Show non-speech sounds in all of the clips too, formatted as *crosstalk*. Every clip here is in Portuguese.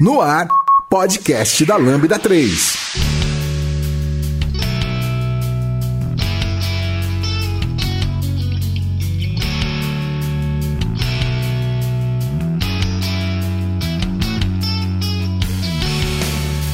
No ar, podcast da Lambda 3.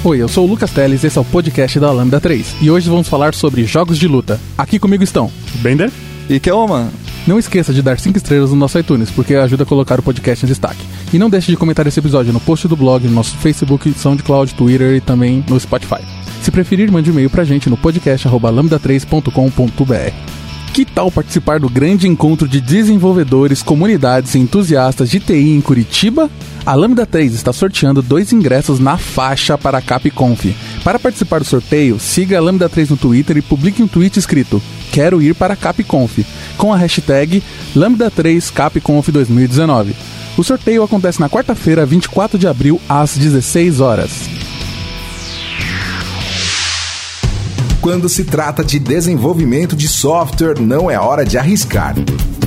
Oi, eu sou o Lucas Teles, esse é o podcast da Lambda 3 e hoje vamos falar sobre jogos de luta. Aqui comigo estão Bender e Kelman. Não esqueça de dar 5 estrelas no nosso iTunes, porque ajuda a colocar o podcast em destaque. E não deixe de comentar esse episódio no post do blog, no nosso Facebook, SoundCloud, Twitter e também no Spotify. Se preferir, mande um e-mail pra gente no podcast.lambda3.com.br. Que tal participar do grande encontro de desenvolvedores, comunidades e entusiastas de TI em Curitiba? A Lambda 3 está sorteando dois ingressos na faixa para a CapConf. Para participar do sorteio, siga a Lambda 3 no Twitter e publique um tweet escrito Quero ir para a CapConf, com a hashtag Lambda3CapConf 2019. O sorteio acontece na quarta-feira, 24 de abril, às 16 horas. Quando se trata de desenvolvimento de software, não é hora de arriscar.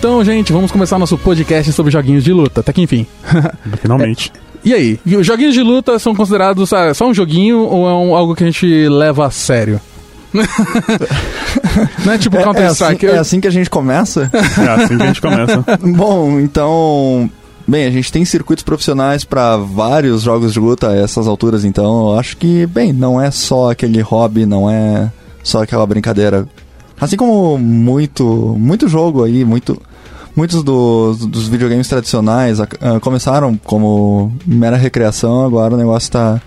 Então, gente, vamos começar nosso podcast sobre joguinhos de luta, até que enfim. *laughs* Finalmente. É, e aí, os joguinhos de luta são considerados ah, só um joguinho ou é um, algo que a gente leva a sério? *laughs* Não é tipo é, Counter-Strike. É, assim, *laughs* é assim que a gente começa? É assim que a gente começa. Bom, então. Bem, a gente tem circuitos profissionais para vários jogos de luta a essas alturas, então eu acho que, bem, não é só aquele hobby, não é só aquela brincadeira. Assim como muito, muito jogo aí, muito, muitos dos, dos videogames tradicionais uh, começaram como mera recreação, agora o negócio está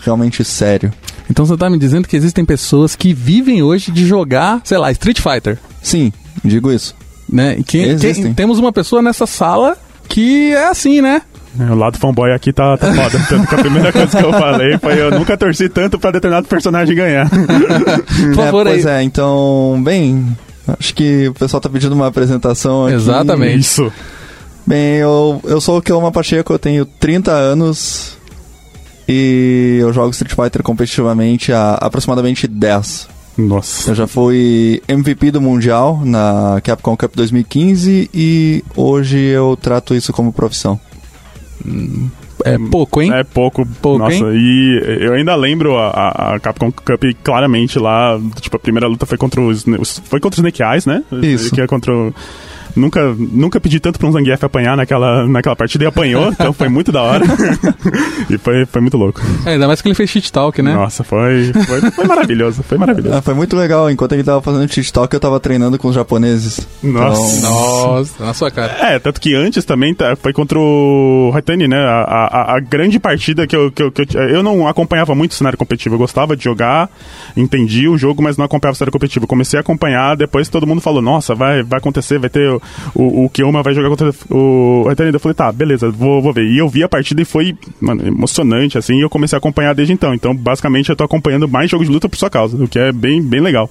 realmente sério. Então você está me dizendo que existem pessoas que vivem hoje de jogar, sei lá, Street Fighter? Sim, digo isso. Né? Que, existem. Que, temos uma pessoa nessa sala que é assim, né? É, o lado fanboy aqui tá, tá foda. *laughs* Tanto que a primeira coisa que eu falei foi eu nunca torci tanto pra determinado personagem ganhar. Por favor, é, pois aí. é, então, bem, acho que o pessoal tá pedindo uma apresentação aqui. Exatamente. Isso. Bem, eu, eu sou o Kelma Pacheco, eu tenho 30 anos e eu jogo Street Fighter competitivamente há aproximadamente 10. Nossa. Eu já fui MVP do Mundial na Capcom Cup 2015 e hoje eu trato isso como profissão. É pouco, hein? É pouco. pouco Nossa, hein? e eu ainda lembro a, a, Capcom Cup claramente lá. Tipo, a primeira luta foi contra os. Foi contra os Snake Eyes, né? Isso. Que é contra o Nunca, nunca pedi tanto pra um Zangief apanhar naquela, naquela partida e apanhou, então foi muito da hora. *laughs* e foi, foi muito louco. É, ainda mais que ele fez cheat talk, né? Nossa, foi, foi, foi maravilhoso, foi maravilhoso. Ah, foi muito legal. Enquanto ele tava fazendo cheat talk, eu tava treinando com os japoneses. Nossa. Então... Nossa, na sua cara. É, tanto que antes também tá, foi contra o Haitani, né? A, a, a, grande partida que eu, que, eu, que eu, eu não acompanhava muito o cenário competitivo. Eu gostava de jogar, entendi o jogo, mas não acompanhava o cenário competitivo. comecei a acompanhar, depois todo mundo falou, nossa, vai, vai acontecer, vai ter o, o Kioma vai jogar contra o Eternido. Eu falei, tá, beleza, vou, vou ver. E eu vi a partida e foi mano, emocionante, assim, e eu comecei a acompanhar desde então. Então, basicamente, eu tô acompanhando mais jogos de luta por sua causa, o que é bem, bem legal.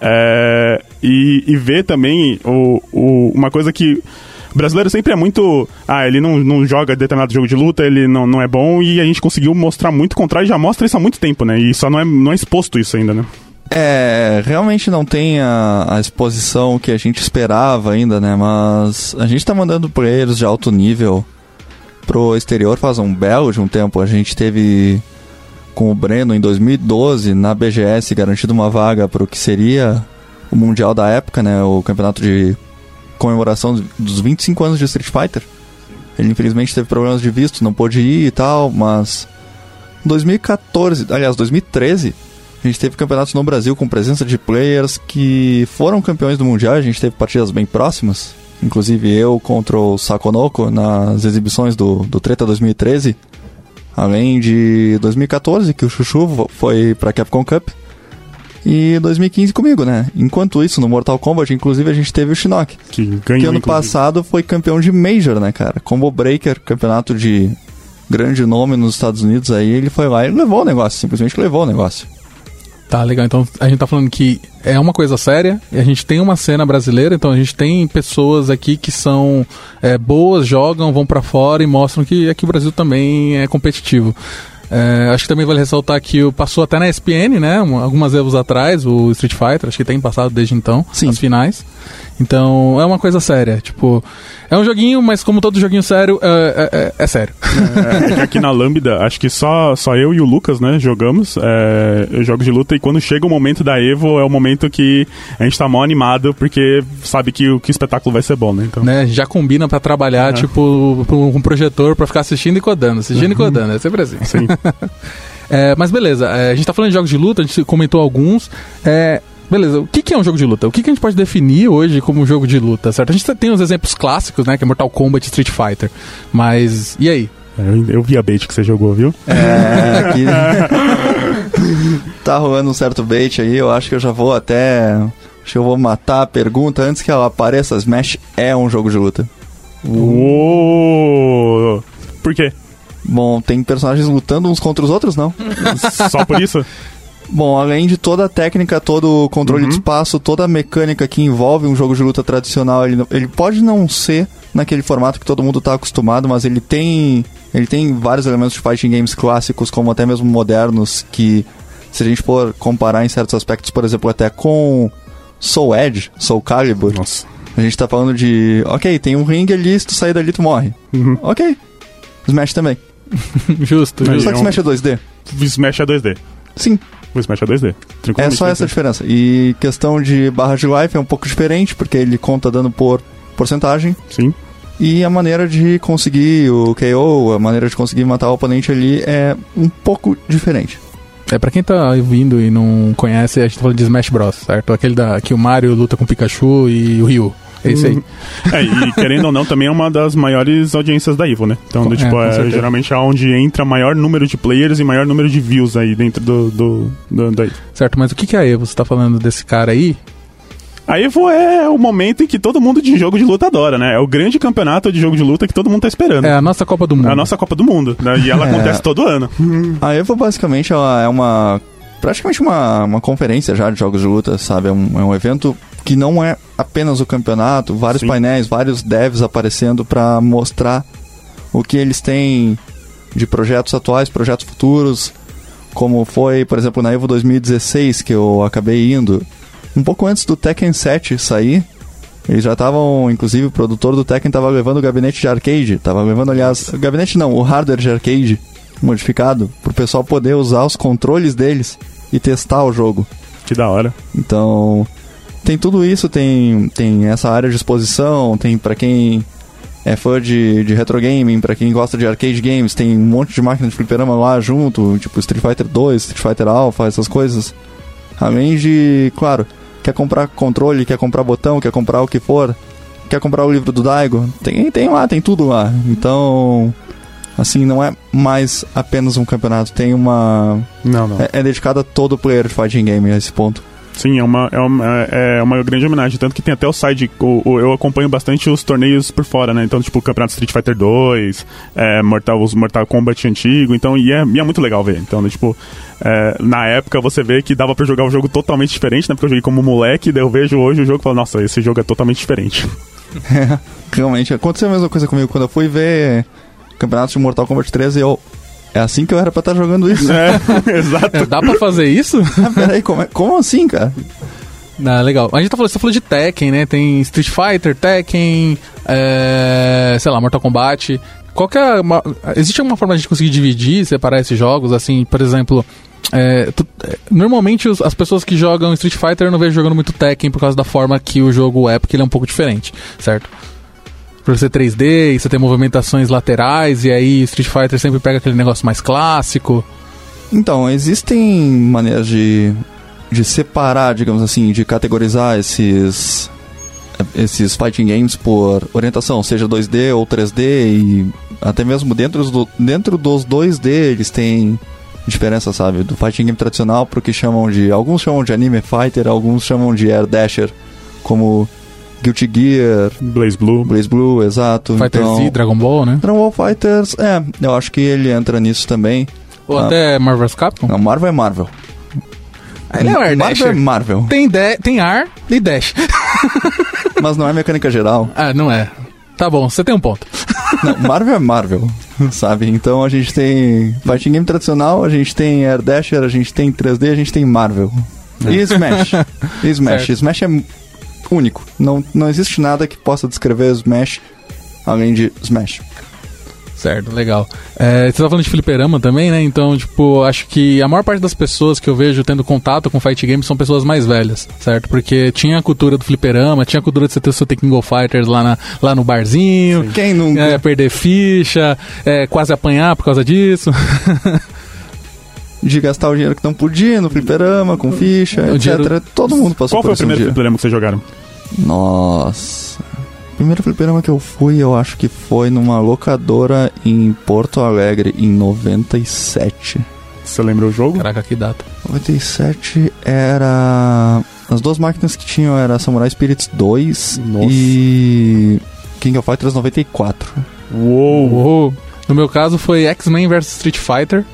É, e, e ver também o, o, uma coisa que o brasileiro sempre é muito. Ah, ele não, não joga determinado jogo de luta, ele não, não é bom, e a gente conseguiu mostrar muito contrário, já mostra isso há muito tempo, né? E só não é, não é exposto isso ainda, né? É, realmente não tem a, a, exposição que a gente esperava ainda, né? Mas a gente tá mandando players de alto nível pro exterior faz um belo de um tempo. A gente teve com o Breno em 2012 na BGS garantido uma vaga para o que seria o Mundial da época, né? O campeonato de comemoração dos 25 anos de Street Fighter. Ele infelizmente teve problemas de visto, não pôde ir e tal, mas 2014, aliás, 2013 a gente teve campeonatos no Brasil com presença de players que foram campeões do Mundial, a gente teve partidas bem próximas. inclusive eu contra o Sakonoko nas exibições do, do Treta 2013, além de 2014 que o Chuchu foi pra Capcom Cup e 2015 comigo, né? Enquanto isso, no Mortal Kombat, inclusive, a gente teve o Shinnok. Que ganhou, Que ano inclusive. passado foi campeão de Major, né, cara? Combo Breaker, campeonato de grande nome nos Estados Unidos aí, ele foi lá e levou o negócio, simplesmente levou o negócio. Tá, legal. Então a gente tá falando que é uma coisa séria e a gente tem uma cena brasileira, então a gente tem pessoas aqui que são é, boas, jogam, vão pra fora e mostram que aqui o Brasil também é competitivo. É, acho que também vale ressaltar que passou até na ESPN, né? um- Algumas anos atrás, o Street Fighter, acho que tem passado desde então, Sim. as finais. Então é uma coisa séria. Tipo, é um joguinho, mas como todo joguinho sério, é, é- é- é sério. É, é aqui na Lambda, acho que só, só eu e o Lucas, né, jogamos é, jogos de luta e quando chega o momento da Evo é o momento que a gente tá mó animado porque sabe que, o- que o espetáculo vai ser bom, né? Então, né? Já combina pra trabalhar, tipo, com um projetor pra ficar assistindo e codando, assistindo e codando, é sempre assim. Sim. *laughs* É, mas beleza, é, a gente tá falando de jogos de luta, a gente comentou alguns. É, beleza, o que, que é um jogo de luta? O que, que a gente pode definir hoje como um jogo de luta, certo? A gente tem os exemplos clássicos, né? Que é Mortal Kombat e Street Fighter. Mas, e aí? eu, eu vi a bait que você jogou, viu? É, aqui *laughs* tá rolando um certo bait aí, eu acho que eu já vou até. Acho que eu vou matar a pergunta antes que ela apareça. Smash é um jogo de luta. Uou! Por quê? Bom, tem personagens lutando uns contra os outros, não? Só por isso? *laughs* Bom, além de toda a técnica, todo o controle de espaço, toda a mecânica que envolve um jogo de luta tradicional, ele, ele pode não ser naquele formato que todo mundo está acostumado, mas ele tem ele tem vários elementos de fighting games clássicos, como até mesmo modernos, que se a gente for comparar em certos aspectos, por exemplo, até com Soul Edge, Soul Calibur, Nossa. a gente tá falando de, ok, tem um ringue ali, se tu sair dali tu morre. Uhum. Ok. Smash também. justo, *laughs* justo. Só que Smash é 2D. O Smash é 2D. Sim, O Smash é 2D. É só essa 2D. diferença. E questão de barra de life é um pouco diferente, porque ele conta dano por porcentagem. Sim. E a maneira de conseguir o KO, a maneira de conseguir matar o oponente ali é um pouco diferente. É, pra quem tá ouvindo e não conhece, a gente tá falando de Smash Bros, certo? Aquele da, que o Mario luta com o Pikachu e o Ryu. É isso aí. É, e querendo ou não, também é uma das maiores audiências da Evo, né? Então, Com- do, é, tipo, é, certeza. geralmente é onde entra maior número de players e maior número de views aí dentro do, do, do- da Evo. Certo, mas o que que é a Evo? Você tá falando desse cara aí? A Evo é o momento em que todo mundo de jogo de luta adora, né? É o grande campeonato de jogo de luta que todo mundo tá esperando. É a nossa Copa do Mundo. É a nossa Copa do Mundo, né? E ela *laughs* É. acontece todo ano. *laughs* A Evo basicamente ela é uma. praticamente uma, uma conferência já de jogos de luta, sabe? É um, é um evento que não é apenas o campeonato, vários Sim. painéis, vários devs aparecendo para mostrar o que eles têm de projetos atuais, projetos futuros, como foi, por exemplo, na Evo 2016 que eu acabei indo, um pouco antes do Tekken 7 sair. Eles já estavam, inclusive, o produtor do Tekken estava levando o gabinete de arcade, estava levando, aliás, o gabinete não, o hardware de arcade modificado, pro pessoal poder usar os controles deles e testar o jogo. Que da hora. Então, tem tudo isso, tem, tem essa área de exposição, tem pra quem é fã de, de retro gaming, pra quem gosta de arcade games, tem um monte de máquina de fliperama lá junto, tipo Street Fighter 2, Street Fighter Alpha, essas coisas. Além de, claro, quer comprar controle, quer comprar botão, quer comprar o que for, quer comprar o livro do Daigo, tem, tem lá, tem tudo lá. Então, assim, não é mais apenas um campeonato, tem uma... Não, não. É, é dedicado a todo player de fighting game a esse ponto. Sim, é uma, é, uma, é uma grande homenagem. Tanto que tem até o side. O, o- eu acompanho bastante os torneios por fora, né? Então, tipo, o Campeonato Street Fighter 2, é, Mortal, os Mortal Kombat antigo. Então, e é, e é muito legal ver. Então, né, tipo, é, na época você vê que dava pra jogar um jogo totalmente diferente, né? Porque eu joguei como moleque, daí eu vejo hoje o jogo e falo, nossa, esse jogo é totalmente diferente. *laughs* Realmente, aconteceu a mesma coisa comigo quando eu fui ver campeonatos de Mortal Kombat 13 eu. É assim que eu era pra estar jogando isso. é, *laughs* exato. É, dá pra fazer isso? Ah, Peraí, como, é- como assim, cara? Ah, legal. A gente tá falando, você falou de Tekken, né? Tem Street Fighter, Tekken, é, sei lá, Mortal Kombat. Qual que é uma- existe alguma forma de a gente conseguir dividir, separar esses jogos? Assim, por exemplo, é, tu- é, normalmente os- as pessoas que jogam Street Fighter eu não vejo jogando muito Tekken por causa da forma que o jogo é, porque ele é um pouco diferente, certo? Por ser 3D, e você tem movimentações laterais, e aí Street Fighter sempre pega aquele negócio mais clássico. Então, existem maneiras de, de separar, digamos assim, de categorizar esses, esses fighting games por orientação, seja 2D ou 3D e até mesmo dentro, do, dentro dos 2D eles têm diferença, sabe? Do fighting game tradicional pro que chamam de. Alguns chamam de anime fighter, alguns chamam de air dasher, como Guilty Gear, Blaze Blue. Blaze Blue, exato. Fighter então, Z, Dragon Ball, né? Dragon Ball Fighters, é, eu acho que ele entra nisso também. Ou Ah. até Marvel vs Capcom. Não, Marvel é Marvel. Ele é um air Marvel é. Marvel, Tem, de- tem ar e dash. *laughs* mas não é mecânica geral. *laughs* ah, não é. Tá bom, você tem um ponto. *laughs* Não, Marvel é Marvel, sabe? Então a gente tem fighting game tradicional, a gente tem Air Dasher, a gente tem 3D, a gente tem Marvel. E Smash. E Smash. Certo. Smash é único. Não, não existe nada que possa descrever Smash além de Smash. Certo, legal. É, você tá falando de fliperama também, né? Então, tipo, acho que a maior parte das pessoas que eu vejo tendo contato com fight games são pessoas mais velhas, certo? Porque tinha a cultura do fliperama, tinha a cultura de você ter o seu The King of Fighters lá, na, lá no barzinho. Quem nunca? É, perder ficha, é, quase apanhar por causa disso. *laughs* De gastar o dinheiro que não podia no fliperama, com ficha, O etc. dinheiro- Todo mundo passou Qual foi por o esse um primeiro fliperama que vocês jogaram? Nossa. O primeiro fliperama que eu fui, eu acho que foi numa locadora em Porto Alegre, em 97. Você lembra o jogo? Caraca, que data. 97 era. As duas máquinas que tinham era Samurai Spirits 2 Nossa. e. King of Fighters 94. Uou! Uou. No meu caso foi X-Men vs Street Fighter,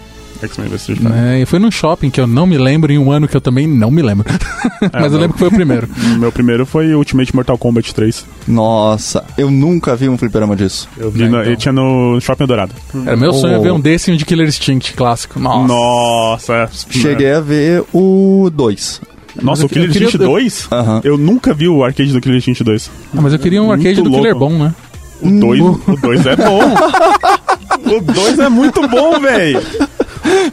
X-Men vs Street Fighter. né? E foi num shopping que eu não me lembro em um ano que eu também não me lembro. *laughs* Mas eu lembro que foi o primeiro. *laughs* Meu primeiro foi Ultimate Mortal Kombat 3. Nossa, eu nunca vi um fliperama disso. Eu vi É, então. tinha no Shopping Dourado. Era meu sonho Oh. ver um desse e um de Killer Instinct clássico. Nossa. Nossa! é. Cheguei a ver o 2. Nossa, eu o Killer Instinct queria- 2? Aham. Eu nunca vi o arcade do Killer Instinct 2. Ah, mas eu queria um arcade Muito do Killer. Bom, né? O 2 o dois é bom. *laughs* o 2 é muito bom, velho.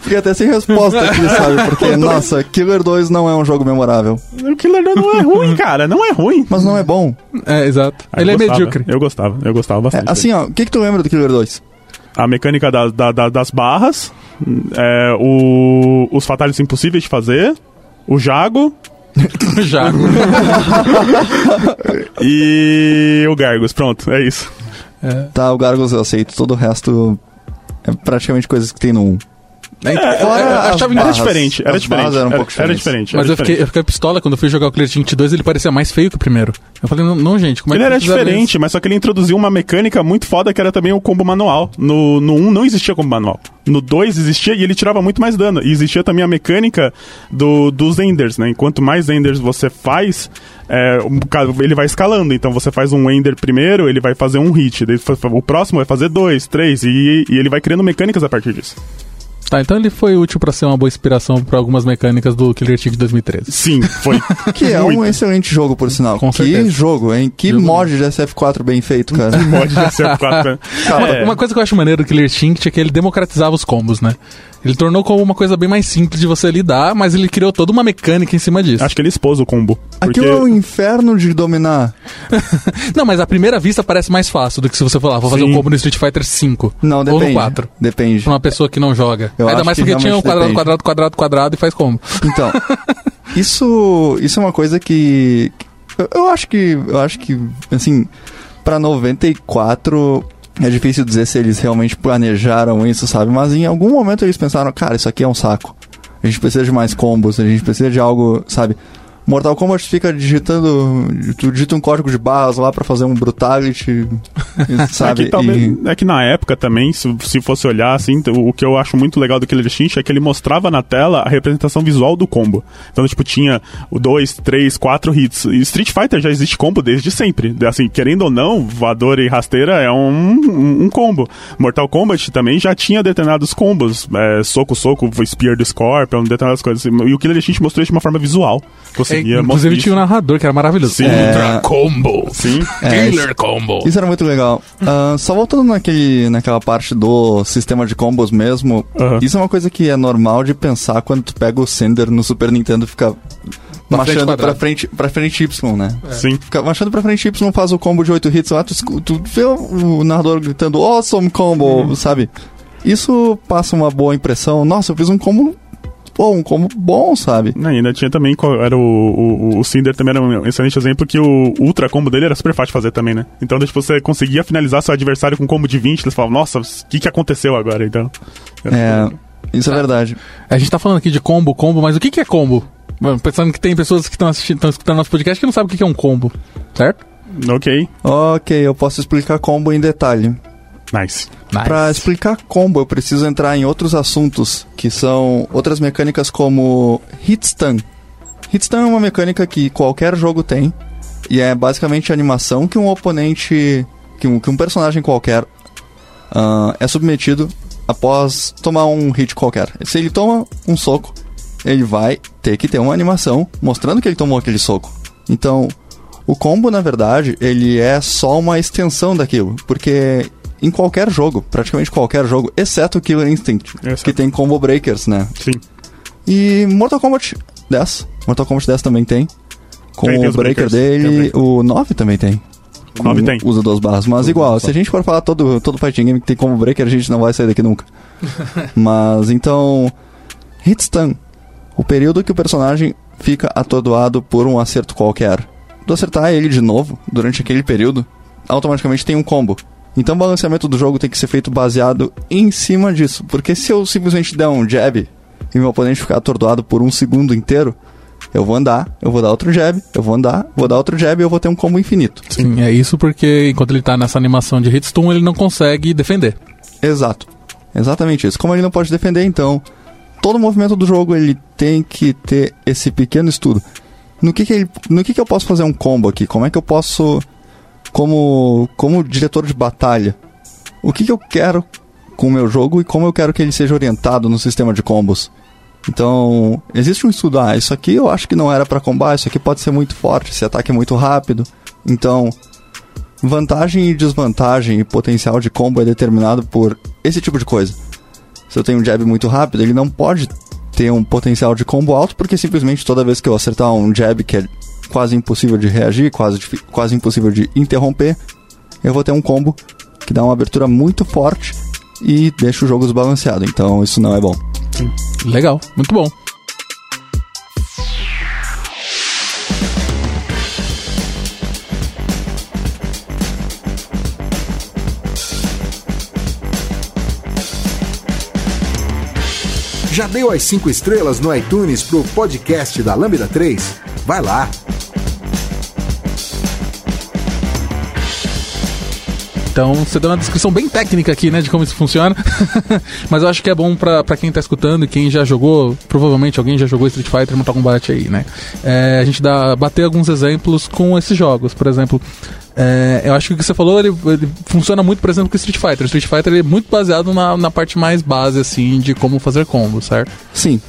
Fiquei até sem resposta *laughs* aqui, sabe? Porque, nossa, Killer 2 não é um jogo memorável. O Killer 2 não é ruim, cara. Não é ruim. Mas não é bom. É, exato. Ah, Ele é gostava. medíocre. Eu gostava, eu gostava É, bastante. assim, ó, o que, que tu lembra do Killer 2? A mecânica da- da- da- das barras, é, o- os fatalhos impossíveis de fazer, o Jago *laughs* Já. *laughs* e o Gargos. Pronto, é isso. Tá, o Gargos eu aceito, todo o resto é praticamente coisas que tem no 1. É, Fora as Era diferente, era diferente. eram um era, pouco era diferente. Mas era eu fiquei, eu diferente. fiquei pistola quando eu fui jogar o Killer Instinct 2, ele parecia mais feio que o primeiro. Eu falei, não, não, gente, como é Ele que era vocês fizeram diferente, mas só que ele introduziu uma mecânica muito foda que era também o combo manual. No, no 1 não existia combo manual. No 2 existia e ele tirava muito mais dano. E existia também a mecânica do, dos Enders, né? Enquanto mais Enders você faz, é, ele vai escalando. Então você faz um Ender primeiro, ele vai fazer um hit. O próximo vai fazer dois, três. E, e ele vai criando mecânicas a partir disso. Tá, então ele foi útil pra ser uma boa inspiração pra algumas mecânicas do Killer Instinct 2013. Sim, foi. *laughs* Que é um excelente jogo, por sinal. Com que certeza. jogo, hein? Que Jogo mod de SF4 bem feito, cara. Mod de SF4. né? *laughs* Uma, É. uma coisa que eu acho maneiro do Killer Instinct é que ele democratizava os combos, né? Ele tornou como uma coisa bem mais simples de você lidar, mas ele criou toda uma mecânica em cima disso. Acho que ele expôs o combo. Porque... Aquilo é um inferno de dominar. *laughs* Não, mas à primeira vista parece mais fácil do que se você falar, vou fazer Sim. um combo no Street Fighter 5. Não, Ou depende. no 4. Depende. Pra uma pessoa que não joga. Eu Ainda mais que porque tinha um quadrado, depende. quadrado, quadrado, quadrado e faz combo. Então, *laughs* isso, isso é uma coisa que eu, eu acho que eu acho que assim, pra 94 é difícil dizer se eles realmente planejaram isso, sabe? Mas em algum momento eles pensaram, cara, isso aqui é um saco. A gente precisa de mais combos, a gente precisa de algo, sabe? Mortal Kombat fica digitando, tu digita um código de barras lá pra fazer um brutality, *laughs* sabe? É que, talvez- E- é que na época também, se, se fosse olhar assim, o, que eu acho muito legal do Killer Instinct é que ele mostrava na tela a representação visual do combo. Então, tipo, tinha o 2, 3, 4 hits. E Street Fighter já existe combo desde sempre. Assim, querendo ou não, voadora e rasteira é um, um, um combo. Mortal Kombat também já tinha determinados combos. É, soco, soco, Spear do Scorpion, determinadas coisas. E o Killer Instinct mostrou isso de uma forma visual. É, Conseguia inclusive mostrar tinha um narrador que era maravilhoso. Sim. Ultra É. Combo. Sim. É, Killer Combo. Isso era muito legal. Ah, só voltando naquele, naquela parte do sistema de combos mesmo, Aham. isso é uma coisa que é normal de pensar quando tu pega o Sender no Super Nintendo e fica Pra marchando frente, pra frente, pra frente Y, né? Sim. Fica marchando pra frente Y, faz o combo de 8 hits lá, tu, tu vê o narrador gritando Awesome Combo, Uhum. sabe? Isso passa uma boa impressão. Nossa, eu fiz um combo pô, um combo bom, sabe? E ainda tinha também, era o, o, o Cinder também era um excelente exemplo que o ultra combo dele era super fácil de fazer também, né? Então, tipo, você conseguia finalizar seu adversário com um combo de 20, eles falavam, nossa, o que que aconteceu agora? Então, É, isso é verdade. A gente tá falando aqui de combo, combo, mas o que, que é combo? Mano, Pensando que tem pessoas que estão assistindo, estão escutando nosso podcast que não sabem o que que é um combo, certo? ok, Ok, eu posso explicar combo em detalhe. Nice. Pra explicar combo, eu preciso entrar em outros assuntos, que são outras mecânicas como hitstun. Hitstun é uma mecânica que qualquer jogo tem, e é basicamente a animação que um oponente, que um, que um personagem qualquer ah, é submetido após tomar um hit qualquer. Se ele toma um soco, ele vai ter que ter uma animação mostrando que ele tomou aquele soco. Então, o combo, na verdade, ele é só uma extensão daquilo, porque em qualquer jogo, praticamente qualquer jogo, exceto o Killer Instinct, que tem combo breakers, né? Sim. E Mortal Kombat 10, Mortal Kombat 10 também tem. Com Tem, tem o breaker breakers, tem o dele, o 9 também tem. O 9 Com tem. Usa duas barras, mas igual, se a gente for falar todo, todo fighting game que tem combo breaker, a gente não vai sair daqui nunca. *laughs* mas então, Hitstun, o período que o personagem fica atordoado por um acerto qualquer. Tu acertar ele de novo durante aquele período, automaticamente tem um combo. Então o balanceamento do jogo tem que ser feito baseado em cima disso. Porque se eu simplesmente der um jab e meu oponente ficar atordoado por um segundo inteiro, eu vou andar, eu vou dar outro jab, eu vou andar, vou dar outro jab e eu vou ter um combo infinito. Sim, é isso porque enquanto ele tá nessa animação de hitstun, ele não consegue defender. Exato. Exatamente isso. Como ele não pode defender, então, todo movimento do jogo ele tem que ter esse pequeno estudo. No que que, ele, no que que eu posso fazer um combo aqui? Como é que eu posso, como, como diretor de batalha, o que que eu quero com o meu jogo e como eu quero que ele seja orientado no sistema de combos? Então, existe um estudo, ah, isso aqui eu acho que não era pra combar, isso aqui pode ser muito forte, esse ataque é muito rápido. Então, vantagem e desvantagem e potencial de combo é determinado por esse tipo de coisa. Se eu tenho um jab muito rápido, ele não pode ter um potencial de combo alto, porque simplesmente toda vez que eu acertar um jab que é quase impossível de reagir, quase, quase impossível de interromper, eu vou ter um combo que dá uma abertura muito forte e deixa o jogo desbalanceado. Então isso não é bom. Legal, muito bom. Já deu as 5 estrelas no iTunes pro podcast da Lambda 3? Vai lá! Então, você deu uma descrição bem técnica aqui, né, de como isso funciona. *laughs* Mas eu acho que é bom pra quem tá escutando e quem já jogou, provavelmente alguém já jogou Street Fighter Mortal Kombat aí, né? É, a gente dá, bater alguns exemplos com esses jogos. Por exemplo, é, eu acho que o que você falou, ele, ele funciona muito, por exemplo, com Street Fighter. Street Fighter é muito baseado na, na parte mais base, assim, de como fazer combos, certo? Sim.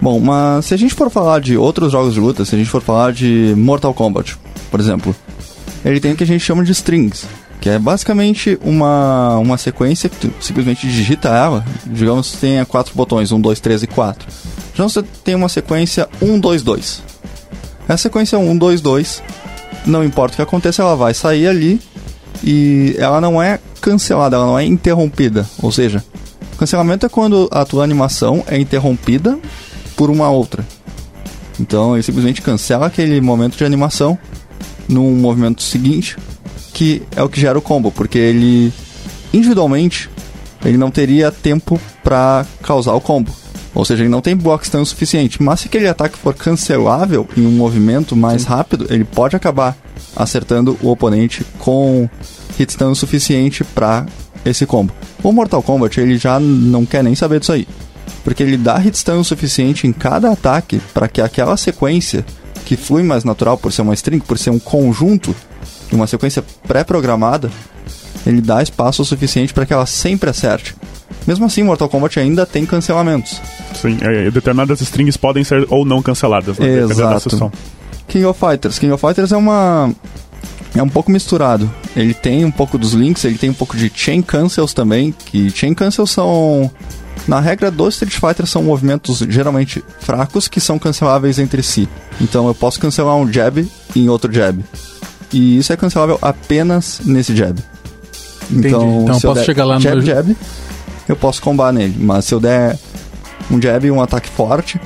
Bom, mas se a gente for falar de outros jogos de luta, se a gente for falar de Mortal Kombat, por exemplo, ele tem o que a gente chama de strings, que é basicamente uma, uma sequência que tu simplesmente digita ela, digamos que tenha quatro botões, 1, 2, 3 e 4. Então você tem uma sequência 1, 2, 2. Essa sequência 1, 2, 2, não importa o que aconteça, ela vai sair ali e ela não é cancelada, ela não é interrompida. Ou seja, cancelamento é quando a tua animação é interrompida por uma outra. Então ele simplesmente cancela aquele momento de animação num movimento seguinte, que é o que gera o combo, porque ele individualmente ele não teria tempo para causar o combo. Ou seja, ele não tem block stun o suficiente. Mas se aquele ataque for cancelável em um movimento mais rápido, ele pode acabar acertando o oponente com hit stun o suficiente para esse combo. O Mortal Kombat ele já não quer nem saber disso aí. Porque ele dá hit stun o suficiente em cada ataque para que aquela sequência que flui mais natural por ser uma string, por ser um conjunto de uma sequência pré-programada, ele dá espaço o suficiente para que ela sempre acerte. Mesmo assim, Mortal Kombat ainda tem cancelamentos. Sim, é, determinadas strings podem ser ou não canceladas, né? dependendo da Exato. King of Fighters. King of Fighters é uma. É um pouco misturado. Ele tem um pouco dos links, ele tem um pouco de chain cancels também. Que chain cancels são. Na regra do Street Fighter, são movimentos geralmente fracos que são canceláveis entre si. Então eu posso cancelar um jab em outro jab. E isso é cancelável apenas nesse jab. Entendi. Então eu se posso der chegar lá no jab, meu- jab, eu posso combar nele. Mas se eu der um jab e um ataque forte,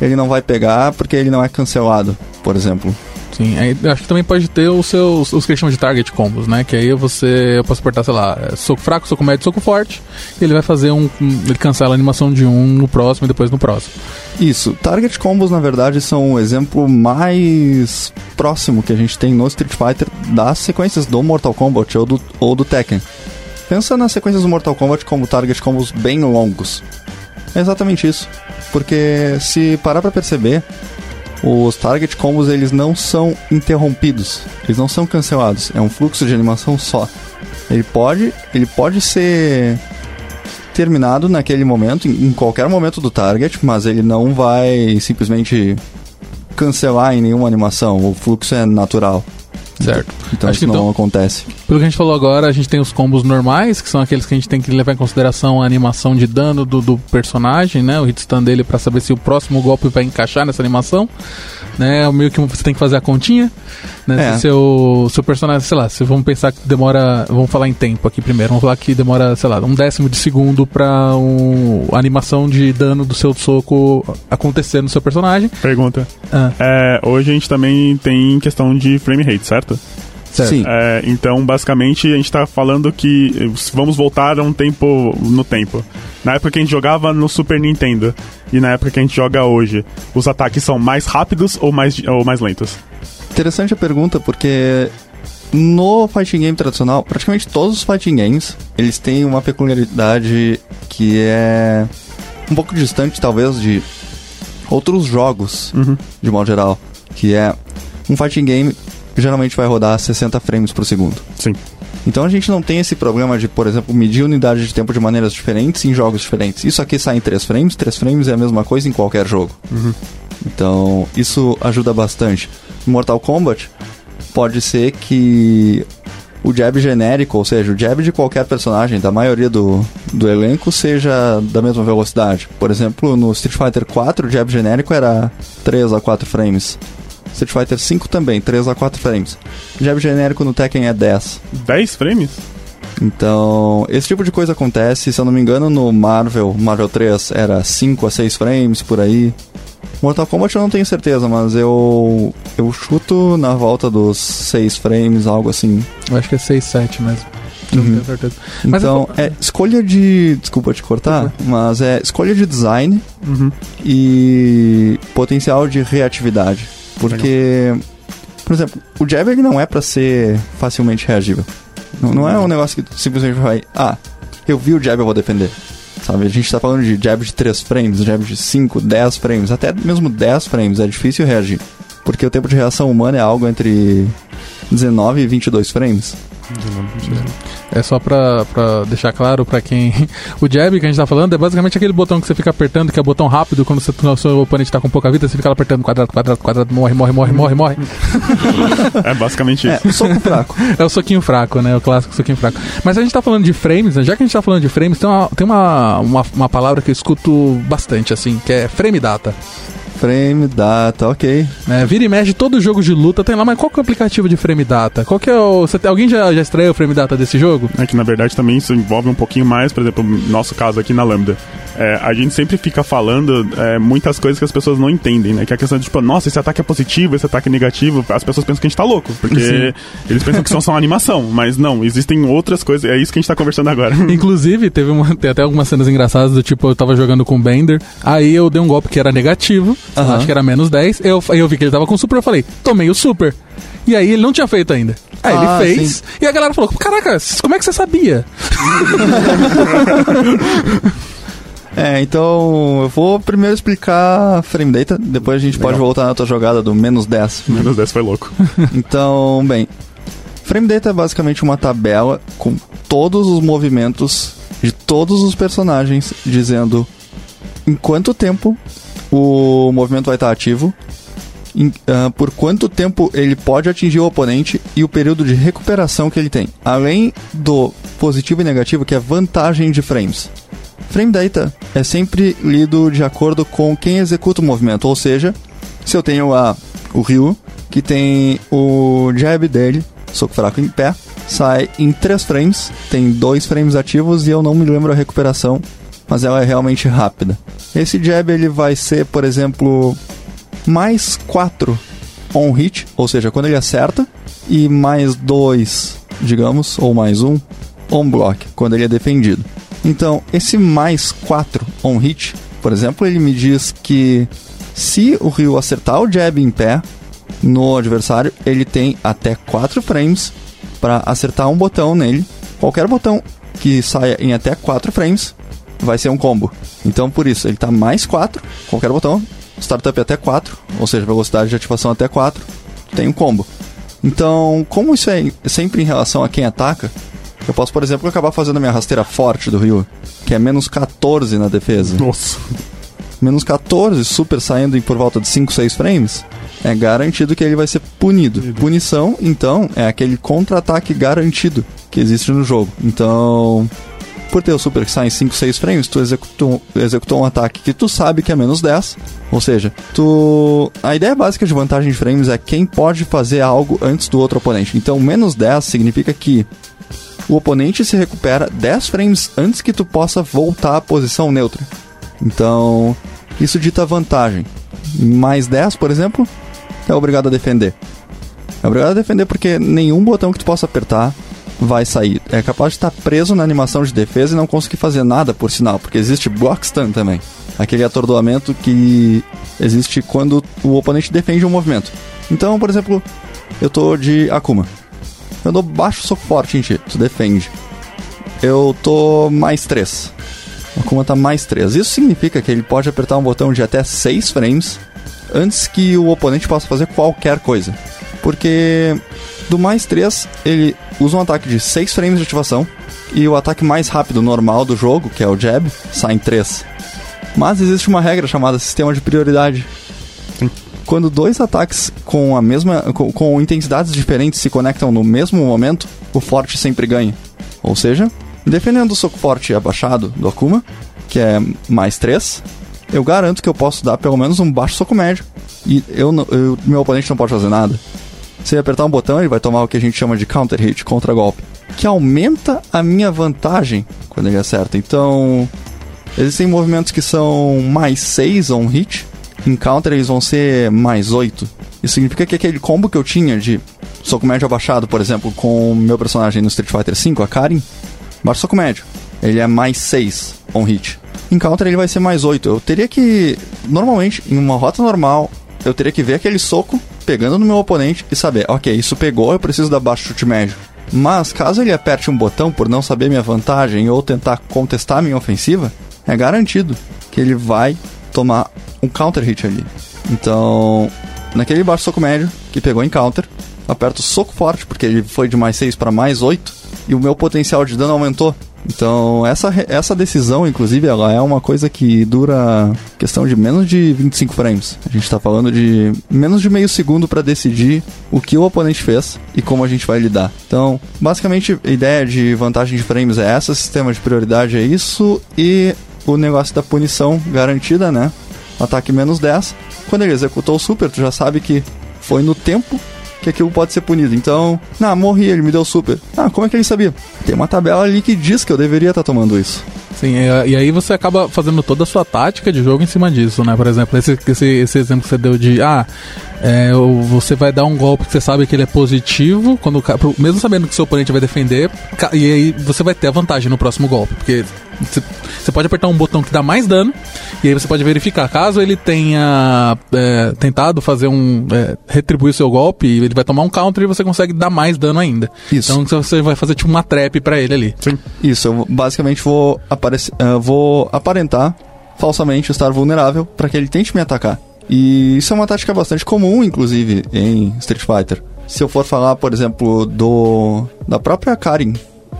ele não vai pegar porque ele não é cancelado, por exemplo. Sim, aí, acho que também pode ter os seus os que eles chamam de target combos, né? Que aí você eu posso apertar, sei lá, é, soco fraco, soco médio, soco forte. E ele vai fazer um. Ele cancela a animação de um no próximo e depois no próximo. Isso, target combos na verdade são o exemplo mais próximo que a gente tem no Street Fighter das sequências do Mortal Kombat ou do, ou do Tekken. Pensa nas sequências do Mortal Kombat como target combos bem longos. É exatamente isso. Porque se parar pra perceber, os target combos eles não são interrompidos, eles não são cancelados, é um fluxo de animação só. Ele pode, ele pode ser terminado naquele momento, em qualquer momento do target, mas ele não vai simplesmente cancelar em nenhuma animação. O fluxo é natural. Certo. Então Acho isso que não então- acontece. Pelo que a gente falou agora, a gente tem os combos normais, que são aqueles que a gente tem que levar em consideração a animação de dano do, do personagem, né? O hit stun dele pra saber se o próximo golpe vai encaixar nessa animação. Né? Meio que você tem que fazer a continha. Né? É. Se seu, seu personagem, sei lá, se vamos pensar que demora. Vamos falar em tempo aqui primeiro. Vamos falar que demora, sei lá, um décimo de segundo pra um, a animação de dano do seu soco acontecer no seu personagem. Pergunta. Ah, É, hoje a gente também tem questão de frame rate, certo? certo. Sim. É, então, basicamente, a gente tá falando que vamos voltar a um tempo no tempo. Na época que a gente jogava no Super Nintendo e na época que a gente joga hoje, os ataques são mais rápidos ou mais, ou mais lentos? Interessante a pergunta, porque no fighting game tradicional, praticamente todos os fighting games, eles têm uma peculiaridade que é um pouco distante, talvez, de outros jogos, Uhum. de modo geral, que é um fighting game geralmente vai rodar 60 frames por segundo. Sim. Então a gente não tem esse problema de, por exemplo, medir unidade de tempo de maneiras diferentes em jogos diferentes. Isso aqui sai em 3 frames, 3 frames é a mesma coisa em qualquer jogo. Então isso ajuda bastante. Mortal Kombat, pode ser que o jab genérico, ou seja, o jab de qualquer personagem, da maioria do, do elenco, seja da mesma velocidade. Por exemplo, no Street Fighter 4, o jab genérico era 3 a 4 frames. Street Fighter 5 também, 3 a 4 frames. Jab genérico no Tekken é 10. 10 frames? Então, esse tipo de coisa acontece, se eu não me engano, no Marvel, Marvel 3 era 5 a 6 frames por aí. Mortal Kombat eu não tenho certeza, mas eu eu chuto na volta dos 6 frames, algo assim. Eu acho que é 6, 7 mesmo. Não Uhum. tenho certeza. Mas Então, eu- é escolha de, desculpa te cortar, mas é escolha de design Uhum. e potencial de reatividade. Porque, por exemplo, o jab ele não é pra ser facilmente reagível. Não, não é um negócio que simplesmente vai, ah, eu vi o jab, eu vou defender. Sabe, a gente tá falando de jab de 3 frames, jab de 5, 10 frames, até mesmo 10 frames, é difícil reagir. Porque o tempo de reação humana é algo entre 19 e 22 frames. É só pra, pra deixar claro pra quem. *laughs* O jab que a gente tá falando é basicamente aquele botão que você fica apertando, que é o botão rápido, quando você, o seu oponente tá com pouca vida, você fica lá apertando quadrado, quadrado, quadrado, morre, morre, morre, morre, morre. É basicamente isso. É, soco fraco. *laughs* É o soquinho fraco, né? O clássico soquinho fraco. Mas a gente tá falando de frames, né? já que a gente tá falando de frames, tem uma, tem uma, uma, uma palavra que eu escuto bastante, assim, que é frame data. Frame, data, ok. né? Vira e mexe, todo jogo de luta tem lá, mas qual que é o aplicativo de frame data? Qual que é o. Você, tem- alguém já, já extraiu o frame data desse jogo? É que na verdade também isso envolve um pouquinho mais, por exemplo, no nosso caso aqui na Lambda. É, a gente sempre fica falando é, muitas coisas que as pessoas não entendem, né? Que é a questão de, tipo, nossa, esse ataque é positivo, esse ataque é negativo. As pessoas pensam que a gente tá louco, porque eles pensam que são só uma animação. Mas não, existem outras coisas, é isso que a gente tá conversando agora. *laughs* Inclusive, teve uma, tem até algumas cenas engraçadas do tipo, eu tava jogando com o Bender, aí eu dei um golpe que era negativo, Aham. acho que era menos 10, eu, eu vi que ele tava com super, eu falei, tomei o super. E aí ele não tinha feito ainda. Aí Ah, ele fez, sim. e a galera falou, caraca, como é que você sabia? *laughs* É, então eu vou primeiro explicar frame data, depois a gente pode voltar na tua jogada do menos 10. Menos 10 foi louco. *laughs* Então, bem, frame data é basicamente uma tabela com todos os movimentos de todos os personagens, dizendo em quanto tempo o movimento vai estar ativo, em- ah, por quanto tempo ele pode atingir o oponente e o período de recuperação que ele tem. Além do positivo e negativo, que é vantagem de frames. Frame data é sempre lido de acordo com quem executa o movimento, ou seja, se eu tenho a, o Ryu, que tem o jab dele, soco fraco em pé, sai em 3 frames, tem 2 frames ativos e eu não me lembro a recuperação mas ela é realmente rápida. Esse jab ele vai ser, por exemplo, mais 4 on hit, ou seja, quando ele acerta, e mais 2, digamos, ou mais 1 um, on block, quando ele é defendido. Então, esse mais 4 on hit, por exemplo, ele me diz que se o Ryu acertar o jab em pé no adversário, ele tem até 4 frames para acertar um botão nele. Qualquer botão que saia em até 4 frames vai ser um combo. Então, por isso, ele está mais 4, qualquer botão, startup até 4, ou seja, velocidade de ativação até 4, tem um combo. Então, como isso é sempre em relação a quem ataca, eu posso, por exemplo, acabar fazendo a minha rasteira forte do Ryu, que é menos 14 na defesa. Nossa. Menos 14, super saindo em por volta de 5, 6 frames, é garantido que ele vai ser punido. Punição, então, é aquele contra-ataque garantido que existe no jogo. Então, por ter o super que sai em 5, 6 frames, tu executou, executou um ataque que tu sabe que é menos 10. Ou seja, tu. A ideia básica de vantagem de frames é quem pode fazer algo antes do outro oponente. Então, menos 10 significa que o oponente se recupera 10 frames antes que tu possa voltar à posição neutra. Então, isso dita vantagem. Mais 10, por exemplo, é obrigado a defender. É obrigado a defender porque nenhum botão que tu possa apertar vai sair. É capaz de estar preso na animação de defesa e não conseguir fazer nada, por sinal, porque existe block stun também. Aquele atordoamento que existe quando o oponente defende um movimento. Então, por exemplo, eu tô de Akuma. Eu dou baixo soco forte em ti, tu defende. Eu tô mais 3. Akuma tá mais 3. Isso significa que ele pode apertar um botão de até 6 frames antes que o oponente possa fazer qualquer coisa. Porque do mais 3, ele usa um ataque de 6 frames de ativação e o ataque mais rápido normal do jogo, que é o jab, sai em 3. Mas existe uma regra chamada sistema de prioridade. Quando dois ataques com a mesma com, com intensidades diferentes se conectam no mesmo momento, o forte sempre ganha. Ou seja, defendendo o soco forte abaixado do Akuma, que é mais 3, eu garanto que eu posso dar pelo menos um baixo soco médio e eu, eu meu oponente não pode fazer nada. Se ele apertar um botão, ele vai tomar o que a gente chama de counter hit, contra golpe, que aumenta a minha vantagem quando ele acerta. Então, existem movimentos que são mais 6 on hit, em counter eles vão ser mais 8. Isso significa que aquele combo que eu tinha de soco médio abaixado, por exemplo, com o meu personagem no Street Fighter V, a Karin, baixo soco médio, ele é mais 6 on hit. Em counter ele vai ser mais 8. Eu teria que, normalmente, em uma rota normal, eu teria que ver aquele soco pegando no meu oponente e saber, ok, isso pegou, eu preciso dar baixo chute médio. Mas caso ele aperte um botão por não saber minha vantagem ou tentar contestar minha ofensiva, é garantido que ele vai tomar um counter hit ali. Então, naquele baixo soco médio que pegou em counter, aperto soco forte porque ele foi de mais 6 para mais 8 e o meu potencial de dano aumentou. Então, essa, essa decisão, inclusive, ela é uma coisa que dura questão de menos de 25 frames. A gente está falando de menos de meio segundo para decidir o que o oponente fez e como a gente vai lidar. Então, basicamente, a ideia de vantagem de frames é essa, sistema de prioridade é isso e o negócio da punição garantida, né? Ataque menos 10. Quando ele executou o super, tu já sabe que foi no tempo que aquilo pode ser punido. Então, ah, morri, ele me deu super. Ah, como é que ele sabia? Tem uma tabela ali que diz que eu deveria estar tá tomando isso. Sim, e, aí você acaba fazendo toda a sua tática de jogo em cima disso, né? Por exemplo, esse, esse, esse exemplo que você deu de, ah, é, você vai dar um golpe que você sabe que ele é positivo, quando mesmo sabendo que seu oponente vai defender, e aí você vai ter a vantagem no próximo golpe, porque você pode apertar um botão que dá mais dano, e aí você pode verificar. Caso ele tenha é, tentado fazer um. É, retribuir o seu golpe, ele vai tomar um counter e você consegue dar mais dano ainda. Isso. Então você vai fazer tipo uma trap para ele ali. Sim. Isso, eu basicamente vou, aparecer, uh, vou aparentar falsamente estar vulnerável para que ele tente me atacar. E isso é uma tática bastante comum, inclusive, em Street Fighter. Se eu for falar, por exemplo, do da própria Karin,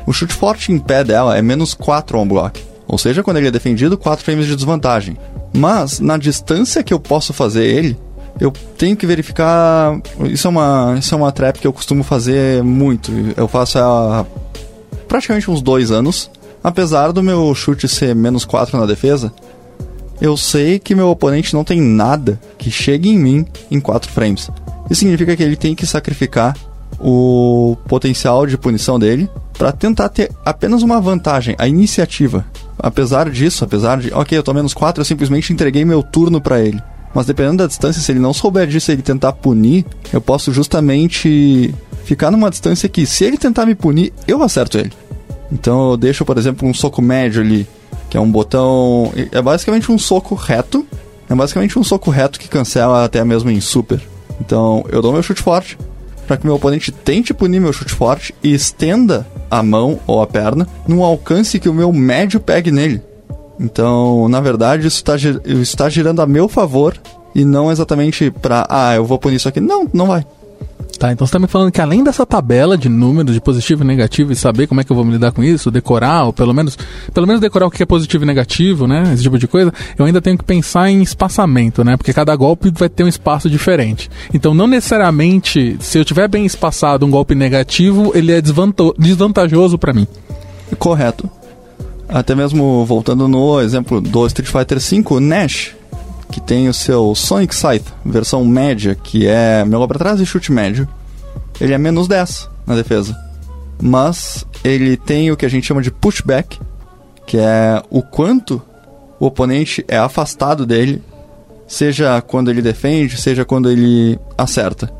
o chute forte em pé dela é menos 4 on block. Ou seja, quando ele é defendido, 4 frames de desvantagem. Mas, na distância que eu posso fazer ele, eu tenho que verificar. Isso é uma, isso é uma trap que eu costumo fazer muito. Eu faço há praticamente uns dois anos. Apesar do meu chute ser menos 4 na defesa, eu sei que meu oponente não tem nada que chegue em mim em 4 frames. Isso significa que ele tem que sacrificar o potencial de punição dele para tentar ter apenas uma vantagem, a iniciativa. apesar disso, apesar de, ok, eu tô menos 4, eu simplesmente entreguei meu turno para ele. Mas dependendo da distância, se ele não souber disso ele tentar punir, eu posso justamente ficar numa distância que, se ele tentar me punir, eu acerto ele. Então eu deixo, por exemplo, um soco médio ali, que é um botão. É basicamente um soco reto. É basicamente um soco reto que cancela até mesmo em super. Então eu dou meu chute forte, para que meu oponente tente punir meu chute forte e estenda a mão ou a perna num alcance que o meu médio pegue nele. Então, na verdade, isso está está girando a meu favor e não exatamente para, ah, eu vou punir isso aqui. Não, não vai. Tá, então você tá me falando que além dessa tabela de números de positivo e negativo e saber como é que eu vou me lidar com isso, decorar, ou pelo menos, pelo menos decorar o que é positivo e negativo, né? Esse tipo de coisa, eu ainda tenho que pensar em espaçamento, né? Porque cada golpe vai ter um espaço diferente. Então, não necessariamente, se eu tiver bem espaçado um golpe negativo, ele é desvantajoso para mim. Correto. Até mesmo voltando no exemplo do Street Fighter V, Nash que tem o seu Sonic Scythe, versão média, que é meu para trás e chute médio. Ele é menos 10 na defesa. Mas ele tem o que a gente chama de pushback, que é o quanto o oponente é afastado dele, seja quando ele defende, seja quando ele acerta.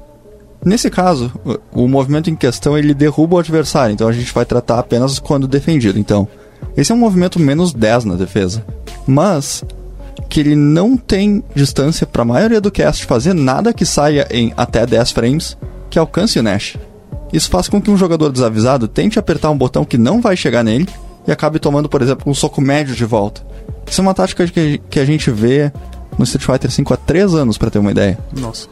Nesse caso, o movimento em questão ele derruba o adversário, então a gente vai tratar apenas quando defendido. Então, esse é um movimento menos 10 na defesa. Mas que ele não tem distância para a maioria do cast fazer nada que saia em até 10 frames que alcance o Nash. Isso faz com que um jogador desavisado tente apertar um botão que não vai chegar nele e acabe tomando, por exemplo, um soco médio de volta. Isso é uma tática que, que a gente vê no Street Fighter V há 3 anos, para ter uma ideia. Nossa.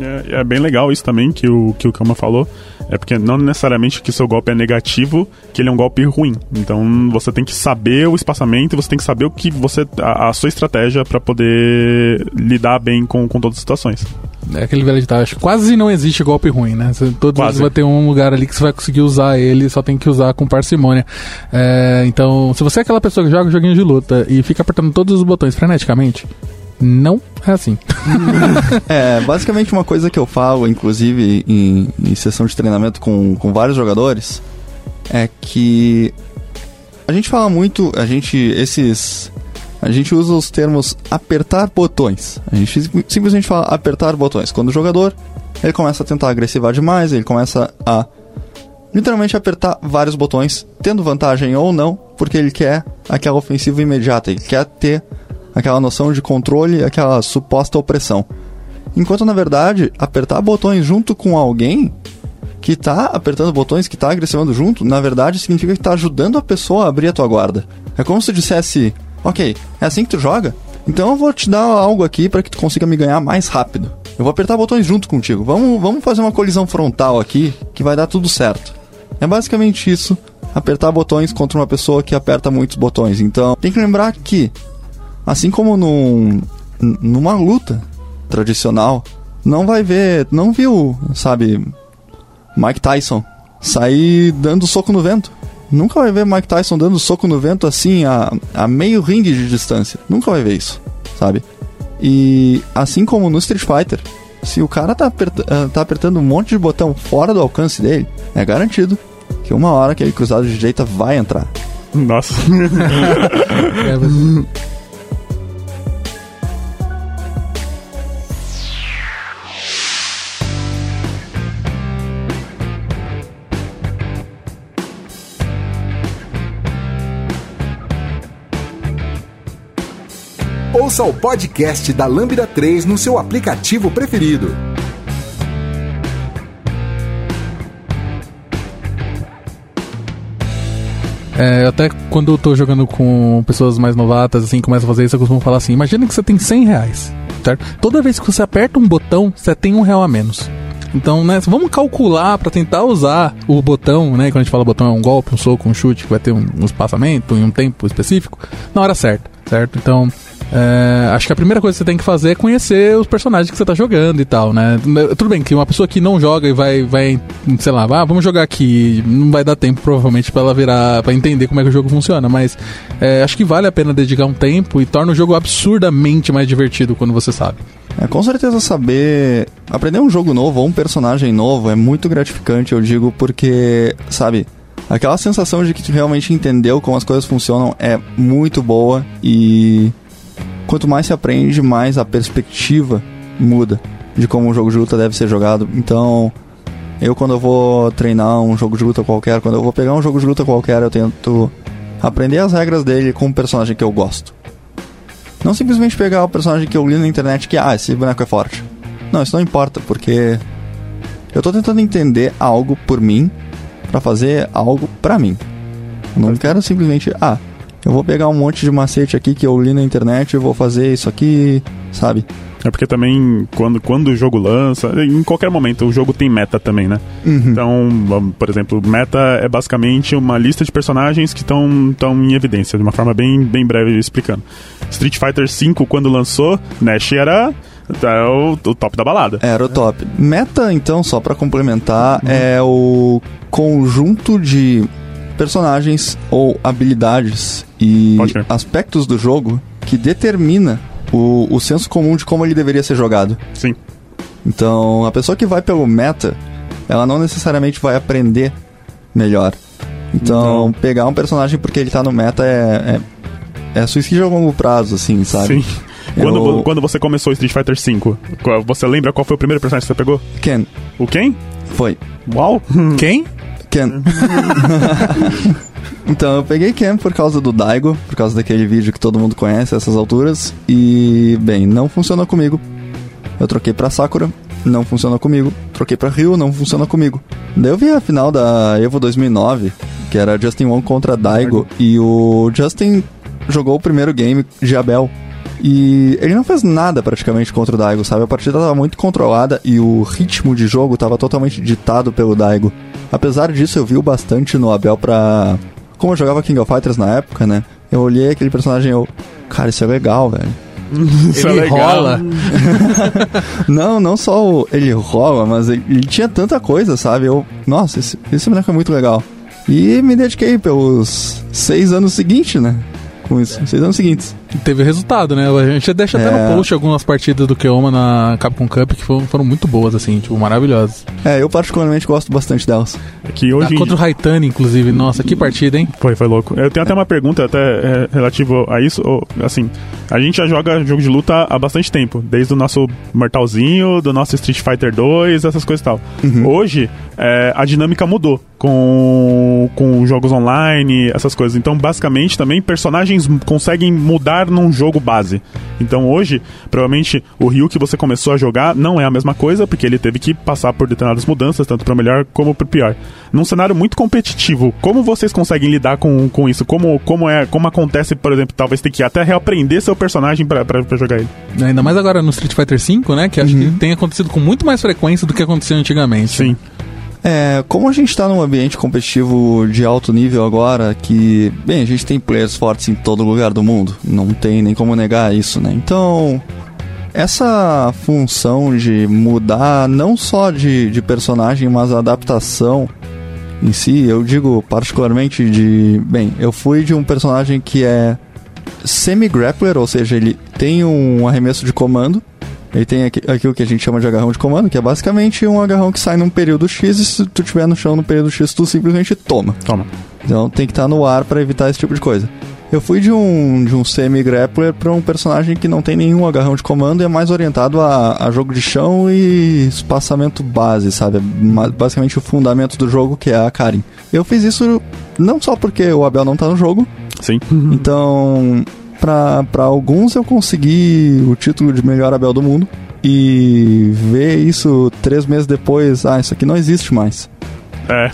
É, é, bem legal isso também que o, que o Kama falou. É porque não necessariamente que seu golpe é negativo, que ele é um golpe ruim. Então você tem que saber o espaçamento, você tem que saber o que você. a, a sua estratégia para poder lidar bem com, com todas as situações. É aquele velho ditado, acho que quase não existe golpe ruim, né? Você, todos quase. vai ter um lugar ali que você vai conseguir usar ele, só tem que usar com parcimônia. É, então, se você é aquela pessoa que joga joguinho de luta e fica apertando todos os botões freneticamente, não é assim. *laughs* é, basicamente uma coisa que eu falo, inclusive em, em sessão de treinamento com, com vários jogadores, é que a gente fala muito, a gente, esses. A gente usa os termos apertar botões. A gente simplesmente fala apertar botões. Quando o jogador ele começa a tentar agressivar demais, ele começa a literalmente apertar vários botões, tendo vantagem ou não, porque ele quer aquela ofensiva imediata, ele quer ter aquela noção de controle, aquela suposta opressão. Enquanto na verdade, apertar botões junto com alguém que está apertando botões, que está agressivando junto, na verdade significa que está ajudando a pessoa a abrir a tua guarda. É como se tu dissesse, ok, é assim que tu joga? Então eu vou te dar algo aqui para que tu consiga me ganhar mais rápido. Eu vou apertar botões junto contigo. Vamos, vamos fazer uma colisão frontal aqui que vai dar tudo certo. É basicamente isso, apertar botões contra uma pessoa que aperta muitos botões. Então, tem que lembrar que Assim como num, numa luta tradicional, não vai ver, não viu, sabe, Mike Tyson sair dando soco no vento. Nunca vai ver Mike Tyson dando soco no vento assim a, a meio ringue de distância. Nunca vai ver isso, sabe? E assim como no Street Fighter, se o cara tá, aperta, eh, tá apertando um monte de botão fora do alcance dele, é garantido que uma hora aquele cruzado de direita vai entrar. Nossa. *laughs* Ouça o podcast da Lambda 3 no seu aplicativo preferido. É, até quando eu tô jogando com pessoas mais novatas, assim, começa a fazer isso, eu costumo falar assim: imagina que você tem 100 reais, certo? Toda vez que você aperta um botão, você tem um real a menos. Então, né, vamos calcular para tentar usar o botão, né? Quando a gente fala botão é um golpe, um soco, um chute, que vai ter um, um espaçamento em um tempo específico, na hora certa, certo? Então, é, acho que a primeira coisa que você tem que fazer é conhecer os personagens que você tá jogando e tal, né? Tudo bem que uma pessoa que não joga e vai, vai sei lá, ah, vamos jogar aqui, não vai dar tempo provavelmente para ela virar, para entender como é que o jogo funciona, mas é, acho que vale a pena dedicar um tempo e torna o jogo absurdamente mais divertido quando você sabe. É, com certeza saber aprender um jogo novo ou um personagem novo é muito gratificante, eu digo, porque, sabe, Aquela sensação de que tu realmente entendeu como as coisas funcionam é muito boa e quanto mais se aprende, mais a perspectiva muda de como um jogo de luta deve ser jogado. Então, eu quando eu vou treinar um jogo de luta qualquer, quando eu vou pegar um jogo de luta qualquer, eu tento aprender as regras dele com um personagem que eu gosto. Não simplesmente pegar o personagem que eu li na internet que, ah, esse boneco é forte. Não, isso não importa, porque eu tô tentando entender algo por mim para fazer algo para mim. Não quero simplesmente, ah, eu vou pegar um monte de macete aqui que eu li na internet e vou fazer isso aqui, sabe? É porque também, quando, quando o jogo lança, em qualquer momento, o jogo tem meta também, né? Uhum. Então, por exemplo, meta é basicamente uma lista de personagens que estão em evidência, de uma forma bem, bem breve explicando. Street Fighter V, quando lançou, Nash era é o, o, top da balada. Era o top. Meta, então, só para complementar, uhum. é o conjunto de personagens ou habilidades e aspectos do jogo que determina o, o senso comum de como ele deveria ser jogado. Sim. Então, a pessoa que vai pelo meta, ela não necessariamente vai aprender melhor. Então, então... pegar um personagem porque ele tá no meta é, é, é suicídio a longo prazo, assim, sabe? Sim. *laughs* Quando, Eu... quando você começou Street Fighter V, você lembra qual foi o primeiro personagem que você pegou? Ken. O Ken? Foi. Uau! *laughs* Quem? Ken. *laughs* então, eu peguei Ken por causa do Daigo, por causa daquele vídeo que todo mundo conhece a essas alturas. E, bem, não funcionou comigo. Eu troquei pra Sakura, não funcionou comigo. Troquei pra Ryu, não funcionou comigo. Daí eu vi a final da Evo 2009, que era Justin Wong contra Daigo, e o Justin jogou o primeiro game de Abel. E ele não fez nada praticamente contra o Daigo, sabe? A partida estava muito controlada e o ritmo de jogo estava totalmente ditado pelo Daigo. Apesar disso, eu vi o bastante no Abel pra. Como eu jogava King of Fighters na época, né? Eu olhei aquele personagem e eu. Cara, isso é legal, velho. Isso ele é rola. *laughs* não, não só o, ele rola, mas ele, ele, tinha tanta coisa, sabe? Eu, nossa, esse, esse boneco é muito legal. E me dediquei pelos seis anos seguintes, né? Com isso, seis anos seguintes teve resultado, né? A gente deixa até é. no post algumas partidas do Keoma na Capcom Cup que foram, foram, muito boas, assim, tipo, maravilhosas. É, eu particularmente gosto bastante delas. É que hoje... Ah, contra o Raitani, inclusive. Nossa, que partida, hein? Foi, foi louco. Eu tenho até uma pergunta até é, relativo a isso. Ou, assim, a gente já joga jogo de luta há bastante tempo. Desde o nosso Mortalzinho, do nosso Street Fighter 2, essas coisas e tal. Uhum. Hoje, é, a dinâmica mudou com, com jogos online, essas coisas. Então, basicamente, também personagens conseguem mudar num jogo base. Então hoje, provavelmente o Ryu que você começou a jogar não é a mesma coisa, porque ele teve que passar por determinadas mudanças, tanto para melhor como para pior. Num cenário muito competitivo, como vocês conseguem lidar com, com isso? Como, como é, como acontece, por exemplo, talvez ter que até reaprender seu personagem para jogar ele? Ainda mais agora no Street Fighter V, né, que acho uhum. que tem acontecido com muito mais frequência do que acontecia antigamente. Sim. Né? É, como a gente está num ambiente competitivo de alto nível agora, que, bem, a gente tem players fortes em todo lugar do mundo, não tem nem como negar isso, né? Então, essa função de mudar não só de, de personagem, mas a adaptação em si, eu digo particularmente de. Bem, eu fui de um personagem que é semi-grappler, ou seja, ele tem um arremesso de comando ele tem aqui, aquilo que a gente chama de agarrão de comando, que é basicamente um agarrão que sai num período X e se tu estiver no chão no período X, tu simplesmente toma. Toma. Então tem que estar tá no ar para evitar esse tipo de coisa. Eu fui de um, de um semi-grappler para um personagem que não tem nenhum agarrão de comando e é mais orientado a, a jogo de chão e espaçamento base, sabe? Basicamente o fundamento do jogo, que é a Karin. Eu fiz isso não só porque o Abel não tá no jogo. Sim. Então, para alguns eu consegui o título de melhor Abel do mundo e ver isso três meses depois, ah, isso aqui não existe mais. É.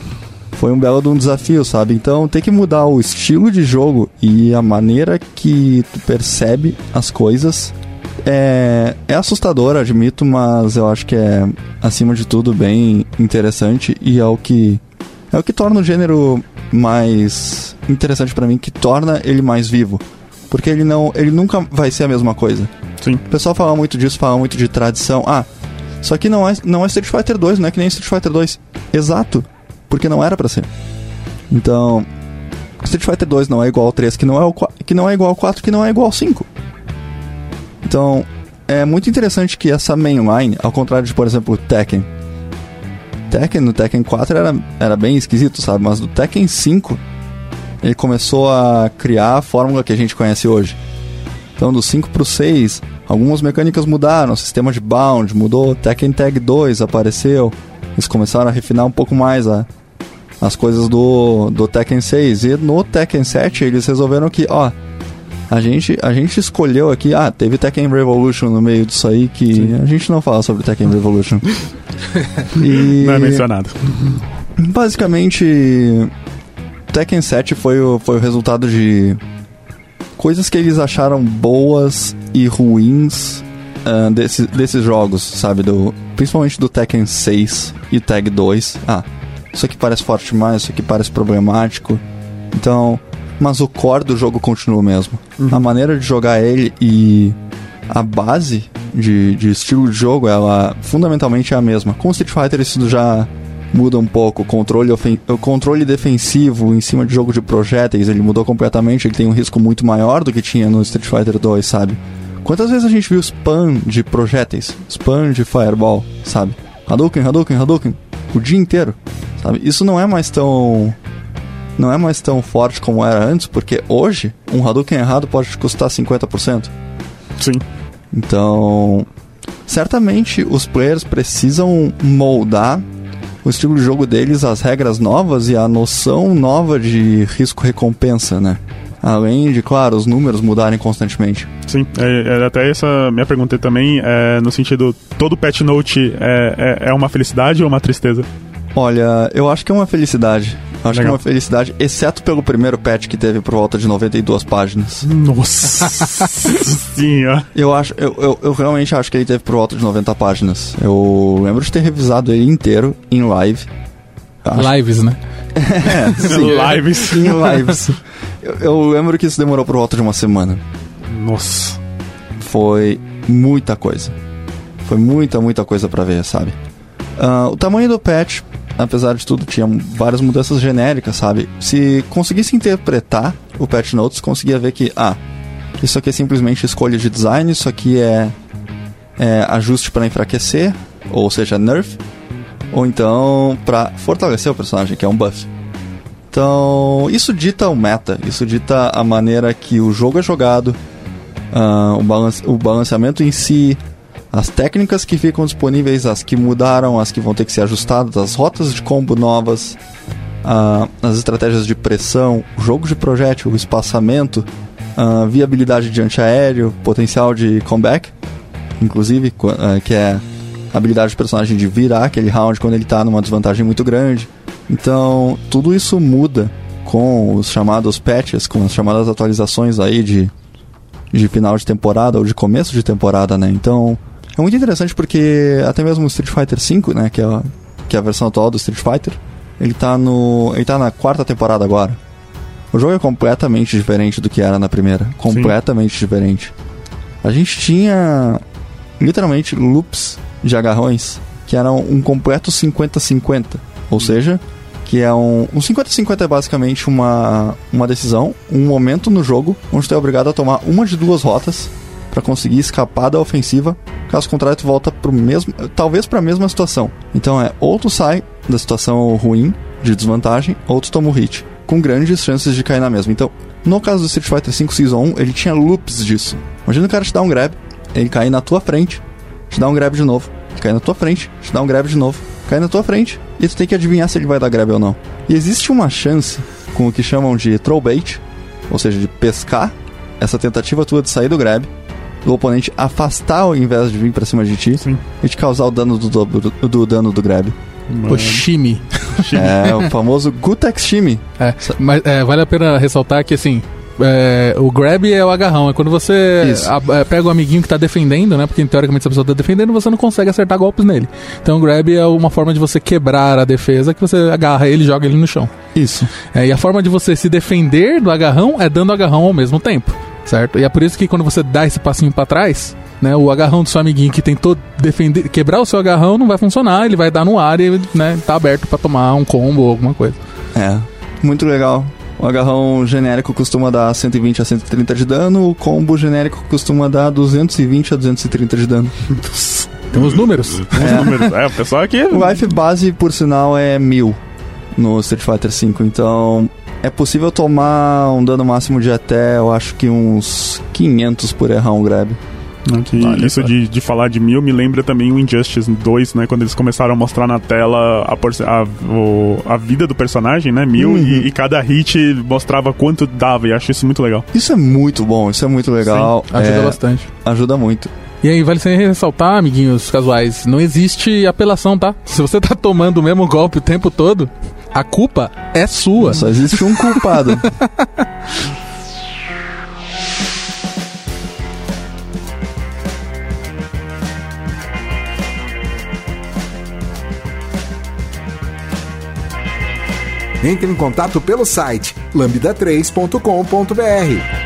Foi um belo de um desafio, sabe? Então tem que mudar o estilo de jogo e a maneira que tu percebe as coisas. É, é assustador, admito, mas eu acho que é, acima de tudo, bem interessante e é o que é o que torna o gênero mais interessante para mim, que torna ele mais vivo. Porque ele não. Ele nunca vai ser a mesma coisa. Sim. O pessoal fala muito disso, fala muito de tradição. Ah, só que não é, não é Street Fighter 2, não é que nem Street Fighter 2. Exato. Porque não era para ser. Então. Street Fighter 2 não é igual ao 3, que não é, o, que não é igual ao 4, que não é igual ao 5. Então, é muito interessante que essa mainline, ao contrário de, por exemplo, Tekken, Tekken, no Tekken 4 era, era bem esquisito, sabe? Mas no Tekken 5 ele começou a criar a fórmula que a gente conhece hoje. Então, do 5 pro 6, algumas mecânicas mudaram, o sistema de bound mudou, Tekken Tag 2 apareceu, eles começaram a refinar um pouco mais a, as coisas do, do Tekken 6. E no Tekken 7 eles resolveram que, ó, a gente, a gente escolheu aqui, ah, teve Tekken Revolution no meio disso aí que Sim. a gente não fala sobre Tekken Revolution. e, *laughs* não é mencionado. Basicamente, Tekken 7 foi o, foi o resultado de coisas que eles acharam boas e ruins uh, desse, desses jogos, sabe? Do, principalmente do Tekken 6 e Tag 2. Ah, isso aqui parece forte demais, isso aqui parece problemático. Então, mas o core do jogo continua o mesmo. Uhum. A maneira de jogar ele e a base de, de estilo de jogo, ela fundamentalmente é a mesma. Com Street Fighter isso já muda um pouco. O controle, o controle defensivo em cima de jogo de projéteis, ele mudou completamente. Ele tem um risco muito maior do que tinha no Street Fighter 2, sabe? Quantas vezes a gente viu spam de projéteis? Spam de fireball, sabe? Hadouken, Hadouken, Hadouken. O dia inteiro, sabe? Isso não é mais tão não é mais tão forte como era antes, porque hoje um Hadouken errado pode te custar 50%. Sim. Então, certamente os players precisam moldar o estilo de jogo deles, as regras novas e a noção nova de risco-recompensa, né? Além de, claro, os números mudarem constantemente. Sim, é, é até essa minha pergunta também, é, no sentido, todo patch note é, é, é uma felicidade ou uma tristeza? Olha, eu acho que é uma felicidade. Acho Legal. que é uma felicidade, exceto pelo primeiro patch que teve por volta de 92 páginas. Nossa *laughs* senhora. Eu acho, eu, eu, eu, realmente acho que ele teve por volta de 90 páginas. Eu lembro de ter revisado ele inteiro em live. Acho... Lives, né? *laughs* é, sim, *laughs* lives. Em lives. Eu, eu lembro que isso demorou por volta de uma semana. Nossa. Foi muita coisa. Foi muita, muita coisa para ver, sabe? Uh, o tamanho do patch apesar de tudo, tinha várias mudanças genéricas, sabe? Se conseguisse interpretar o patch notes, conseguia ver que, ah, isso aqui é simplesmente escolha de design, isso aqui é, é ajuste para enfraquecer, ou seja, nerf, ou então para fortalecer o personagem, que é um buff. Então, isso dita o meta, isso dita a maneira que o jogo é jogado, uh, o, balance, o balanceamento em si, as técnicas que ficam disponíveis, as que mudaram, as que vão ter que ser ajustadas, as rotas de combo novas, uh, as estratégias de pressão, o jogo de projétil, o espaçamento, a viabilidade de antiaéreo, potencial de comeback, inclusive, uh, que é a habilidade do personagem de virar aquele round quando ele está numa desvantagem muito grande. Então, tudo isso muda com os chamados patches, com as chamadas atualizações aí de, de final de temporada ou de começo de temporada, né? Então, é muito interessante porque até mesmo o Street Fighter V, né, que é a, que é a versão atual do Street Fighter, ele tá no. ele tá na quarta temporada agora. O jogo é completamente diferente do que era na primeira. Completamente Sim. diferente. A gente tinha literalmente loops de agarrões que eram um completo 50-50. Ou hum. seja, que é um. Um 50-50 é basicamente uma, uma decisão, um momento no jogo onde tu é obrigado a tomar uma de duas rotas para conseguir escapar da ofensiva. Caso contrário, tu volta pro mesmo, talvez para a mesma situação. Então é ou tu sai da situação ruim de desvantagem, ou tu toma o hit, com grandes chances de cair na mesma. Então, no caso do Street Fighter V Season 1, ele tinha loops disso. Imagina o cara te dar um grab, ele cair na tua frente, te dá um grab de novo, cai na tua frente, te dá um grab de novo, cai na tua frente, e tu tem que adivinhar se ele vai dar grab ou não. E existe uma chance com o que chamam de throw bait, ou seja, de pescar essa tentativa tua de sair do grab do oponente afastar ao invés de vir pra cima de ti Sim. e te causar o dano do, do, do, dano do grab. Mano. O Shimi. é, o *laughs* famoso Gutex Shimi. É, mas é, vale a pena ressaltar que assim. É, o grab é o agarrão, é quando você a, é, pega o amiguinho que tá defendendo, né? Porque teoricamente se a pessoa tá defendendo, você não consegue acertar golpes nele. Então o grab é uma forma de você quebrar a defesa, que você agarra ele e joga ele no chão. Isso. É, e a forma de você se defender do agarrão é dando agarrão ao mesmo tempo certo? E é por isso que quando você dá esse passinho para trás, né, o agarrão do seu amiguinho que tentou defender, quebrar o seu agarrão não vai funcionar, ele vai dar no ar e né, tá aberto para tomar um combo ou alguma coisa. É, muito legal. O agarrão genérico costuma dar 120 a 130 de dano, o combo genérico costuma dar 220 a 230 de dano. *laughs* Tem os números. Os números. É, o pessoal aqui. O life base, por sinal, é mil no Street Fighter V, então é possível tomar um dano máximo de até, eu acho que uns 500 por errar um grab. Que Olha isso de, de falar de mil me lembra também o Injustice 2, né? Quando eles começaram a mostrar na tela a, a, o- a vida do personagem, né? Mil, Uhum. e, e cada hit mostrava quanto dava, e acho isso muito legal. Isso é muito bom, isso é muito legal. Ajuda é, bastante. ajuda muito. E aí, vale sempre ressaltar, amiguinhos casuais, não existe apelação, tá? Se você tá tomando o mesmo golpe o tempo todo, a culpa é sua. Só existe um culpado. Entre em contato pelo site lambda3.com.br.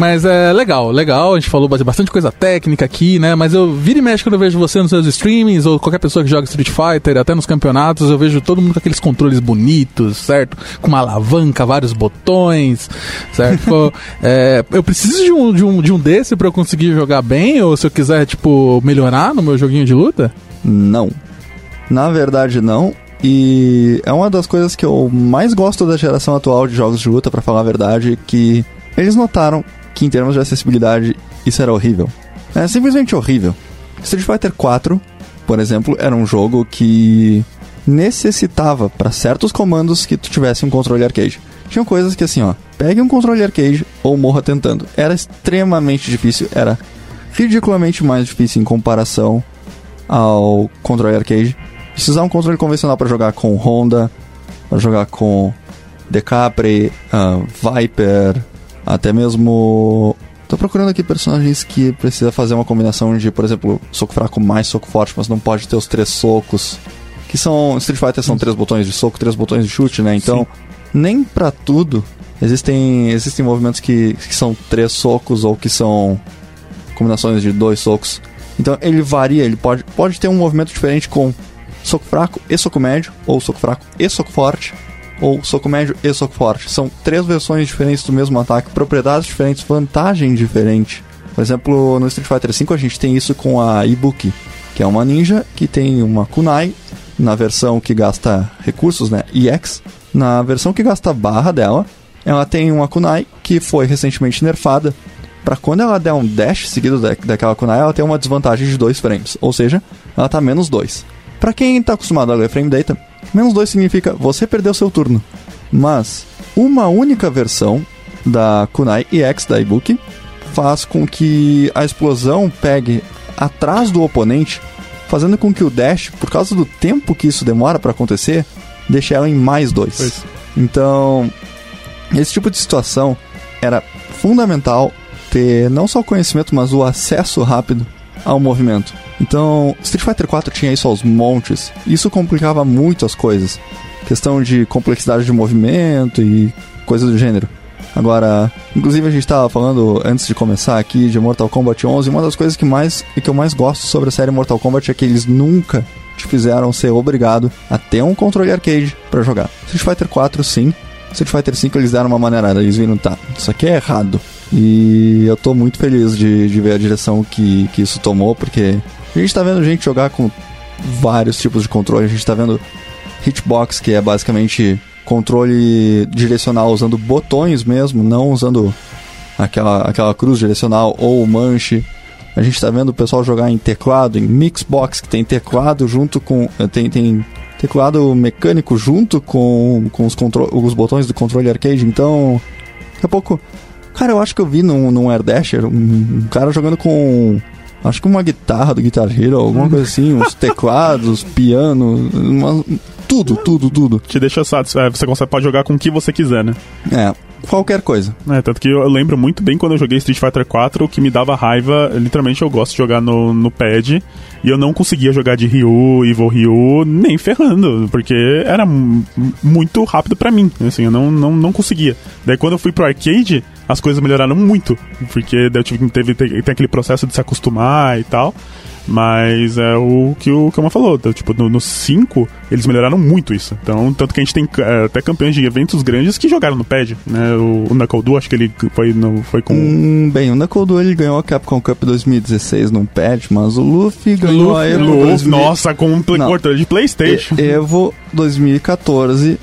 Mas é legal, legal. A gente falou bastante coisa técnica aqui, né? Mas eu vira e mexe quando eu vejo você nos seus streamings, ou qualquer pessoa que joga Street Fighter, até nos campeonatos, eu vejo todo mundo com aqueles controles bonitos, certo? Com uma alavanca, vários botões, certo? *laughs* É, eu preciso de um, de, um, de um desse pra eu conseguir jogar bem, ou se eu quiser, tipo, melhorar no meu joguinho de luta? Não. Na verdade, não. E é uma das coisas que eu mais gosto da geração atual de jogos de luta, pra falar a verdade, que eles notaram que em termos de acessibilidade isso era horrível. É simplesmente horrível. Street Fighter 4, por exemplo, era um jogo que necessitava para certos comandos que tu tivesse um controle arcade. Tinham coisas que assim, ó, pegue um controle arcade ou morra tentando. Era extremamente difícil, era ridiculamente mais difícil em comparação ao controle arcade. Se usar um controle convencional para jogar com Honda, para jogar com Decapre, ah, Viper, até mesmo. Tô procurando aqui personagens que precisa fazer uma combinação de, por exemplo, soco fraco mais soco forte, mas não pode ter os três socos. Que são. Street Fighter são três botões de soco, três botões de chute, né? Então, nem pra tudo existem, existem movimentos que, que são três socos ou que são combinações de dois socos. Então ele varia, ele pode, pode ter um movimento diferente com soco fraco e soco médio, ou soco fraco e soco forte, ou soco médio e soco forte. São três versões diferentes do mesmo ataque, propriedades diferentes, vantagem diferente. Por exemplo, no Street Fighter V a gente tem isso com a Ibuki, que é uma ninja que tem uma kunai na versão que gasta recursos, né, EX. Na versão que gasta barra dela, ela tem uma kunai que foi recentemente nerfada para quando ela der um dash seguido da, daquela kunai, ela tem uma desvantagem de 2 frames, ou seja, ela tá menos 2. Para quem tá acostumado a ler frame data, menos 2 significa você perdeu seu turno. Mas uma única versão da kunai EX da Ibuki faz com que a explosão pegue atrás do oponente, fazendo com que o dash, por causa do tempo que isso demora para acontecer, deixe ela em mais 2. Pois. Então, esse tipo de situação era fundamental ter não só o conhecimento, mas o acesso rápido ao movimento. Então, Street Fighter 4 tinha isso aos montes. Isso complicava muito as coisas. Questão de complexidade de movimento e coisas do gênero. Agora, inclusive a gente estava falando antes de começar aqui de Mortal Kombat 11, uma das coisas que mais que eu mais gosto sobre a série Mortal Kombat é que eles nunca te fizeram ser obrigado a ter um controle arcade para jogar. Street Fighter 4 sim, Street Fighter 5 eles deram uma maneirada, eles viram, tá, isso aqui é errado. E eu tô muito feliz de, de ver a direção que, que isso tomou, porque a gente tá vendo gente jogar com vários tipos de controle, a gente tá vendo hitbox, que é basicamente controle direcional usando botões mesmo, não usando aquela, aquela cruz direcional ou manche. A gente tá vendo o pessoal jogar em teclado, em Mixbox, que tem teclado junto com. Tem, tem teclado mecânico junto com, com os, os botões do controle arcade. Então, daqui a pouco. Cara, eu acho que eu vi num, num Air Dasher um, um cara jogando com. Acho que uma guitarra do Guitar Hero, alguma coisa assim, uns teclados, *laughs* piano, uma- tudo, tudo, tudo. Te deixa satisfeito. Você consegue, pode jogar com o que você quiser, né? É, qualquer coisa. É, tanto que eu lembro muito bem quando eu joguei Street Fighter 4, o que me dava raiva, literalmente eu gosto de jogar no, no pad, e eu não conseguia jogar de Ryu, Evil Ryu, nem ferrando, porque era mu- muito rápido pra mim, assim, eu não, não, não conseguia. Daí quando eu fui pro arcade, as coisas melhoraram muito, porque daí eu tive, teve, tem, tem aquele processo de se acostumar e tal. Mas é o que o Kama falou, tá? tipo, no 5 eles melhoraram muito isso. Então, tanto que a gente tem é, até campeões de eventos grandes que jogaram no pad, né? O, o Knuckle Du, acho que ele foi, no, foi com... Hum, bem, o Knuckle Du ele ganhou a Capcom Cup 2016 num pad, mas o Luffy ganhou Luffy, a Evo... Luffy, 2000... Nossa, com um controle de Playstation. E- Evo 2014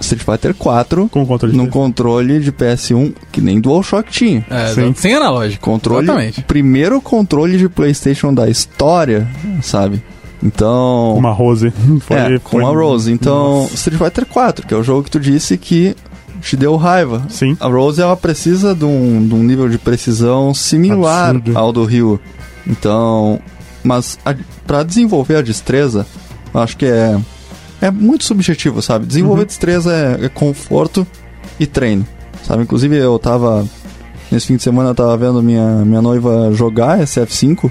Street Fighter 4 Com controle de num controle de PS1 que nem DualShock tinha. É, Sim. sem analógico. Controle, Exatamente. o primeiro controle de PlayStation da história, sabe? Então, Uma Rose. *laughs* Foi, é, foi- com a Rose. Então, Nossa. Street Fighter 4, que é o jogo que tu disse que te deu raiva. Sim. A Rose ela precisa de um, de um nível de precisão similar Absurdo. ao do Ryu. Então, mas para desenvolver a destreza, eu acho que é é muito subjetivo, sabe? Desenvolver destreza é, é conforto e treino, sabe? Inclusive eu tava nesse fim de semana eu tava vendo minha minha noiva jogar SF5.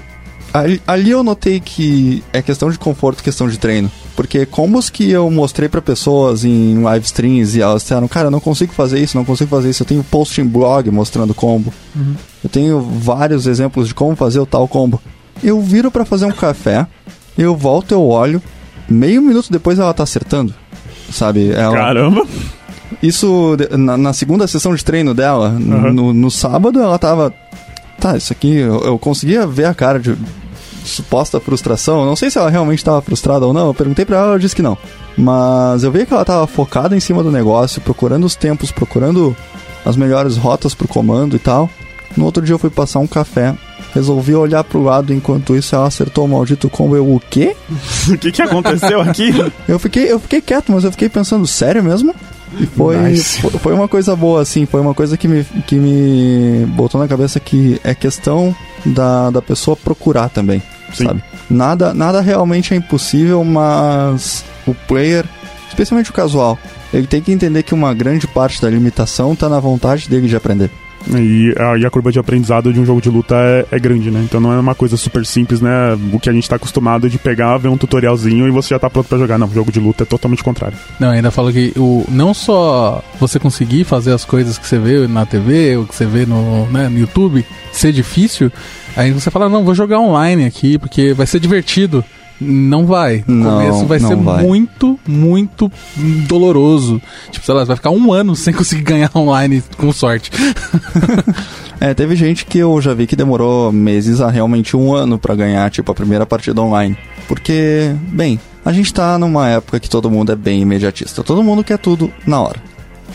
Ali, ali eu notei que é questão de conforto, questão de treino. Porque combos que eu mostrei pra pessoas em live streams e elas disseram, cara, eu não consigo fazer isso, não consigo fazer isso. Eu tenho post em blog mostrando combo. Eu tenho vários exemplos de como fazer o tal combo. Eu viro pra fazer um café, eu volto, eu olho, meio minuto depois ela tá acertando. Sabe? Ela, Caramba. isso na, na segunda sessão de treino dela, Aham. no, no sábado, ela tava. Tá, isso aqui, eu, eu conseguia ver a cara de suposta frustração. Não sei se ela realmente tava frustrada ou não. Eu perguntei pra ela, ela disse que não. Mas eu vi que ela tava focada em cima do negócio, procurando os tempos, procurando as melhores rotas pro comando e tal. No outro dia eu fui passar um café. Resolvi olhar pro lado enquanto isso ela acertou o maldito combo. Eu, o quê? *laughs* O que, que aconteceu aqui? Eu fiquei, eu fiquei quieto, mas eu fiquei pensando, sério mesmo? E foi, Nice. fo- foi uma coisa boa, assim, foi uma coisa que me, que me botou na cabeça que é questão da, da pessoa procurar também, Sim. sabe? Nada, nada realmente é impossível, mas o player, especialmente o casual, ele tem que entender que uma grande parte da limitação tá na vontade dele de aprender. E a, e a curva de aprendizado de um jogo de luta é, é grande, né? Então não é uma coisa super simples, né? O que a gente tá acostumado de pegar, ver um tutorialzinho e você já tá pronto pra jogar. Não, jogo de luta é totalmente contrário. Não, ainda falo que o, não só você conseguir fazer as coisas que você vê na TV ou que você vê no, né, no YouTube ser difícil, aí você fala, não, vou jogar online aqui porque vai ser divertido. Não vai. No Não, começo vai ser vai. muito, muito doloroso. Tipo, sei lá, você vai ficar um ano sem conseguir ganhar online com sorte. *laughs* É, teve gente que eu já vi que demorou meses a realmente um ano pra ganhar, tipo, a primeira partida online. Porque, bem, a gente tá numa época que todo mundo é bem imediatista. Todo mundo quer tudo na hora.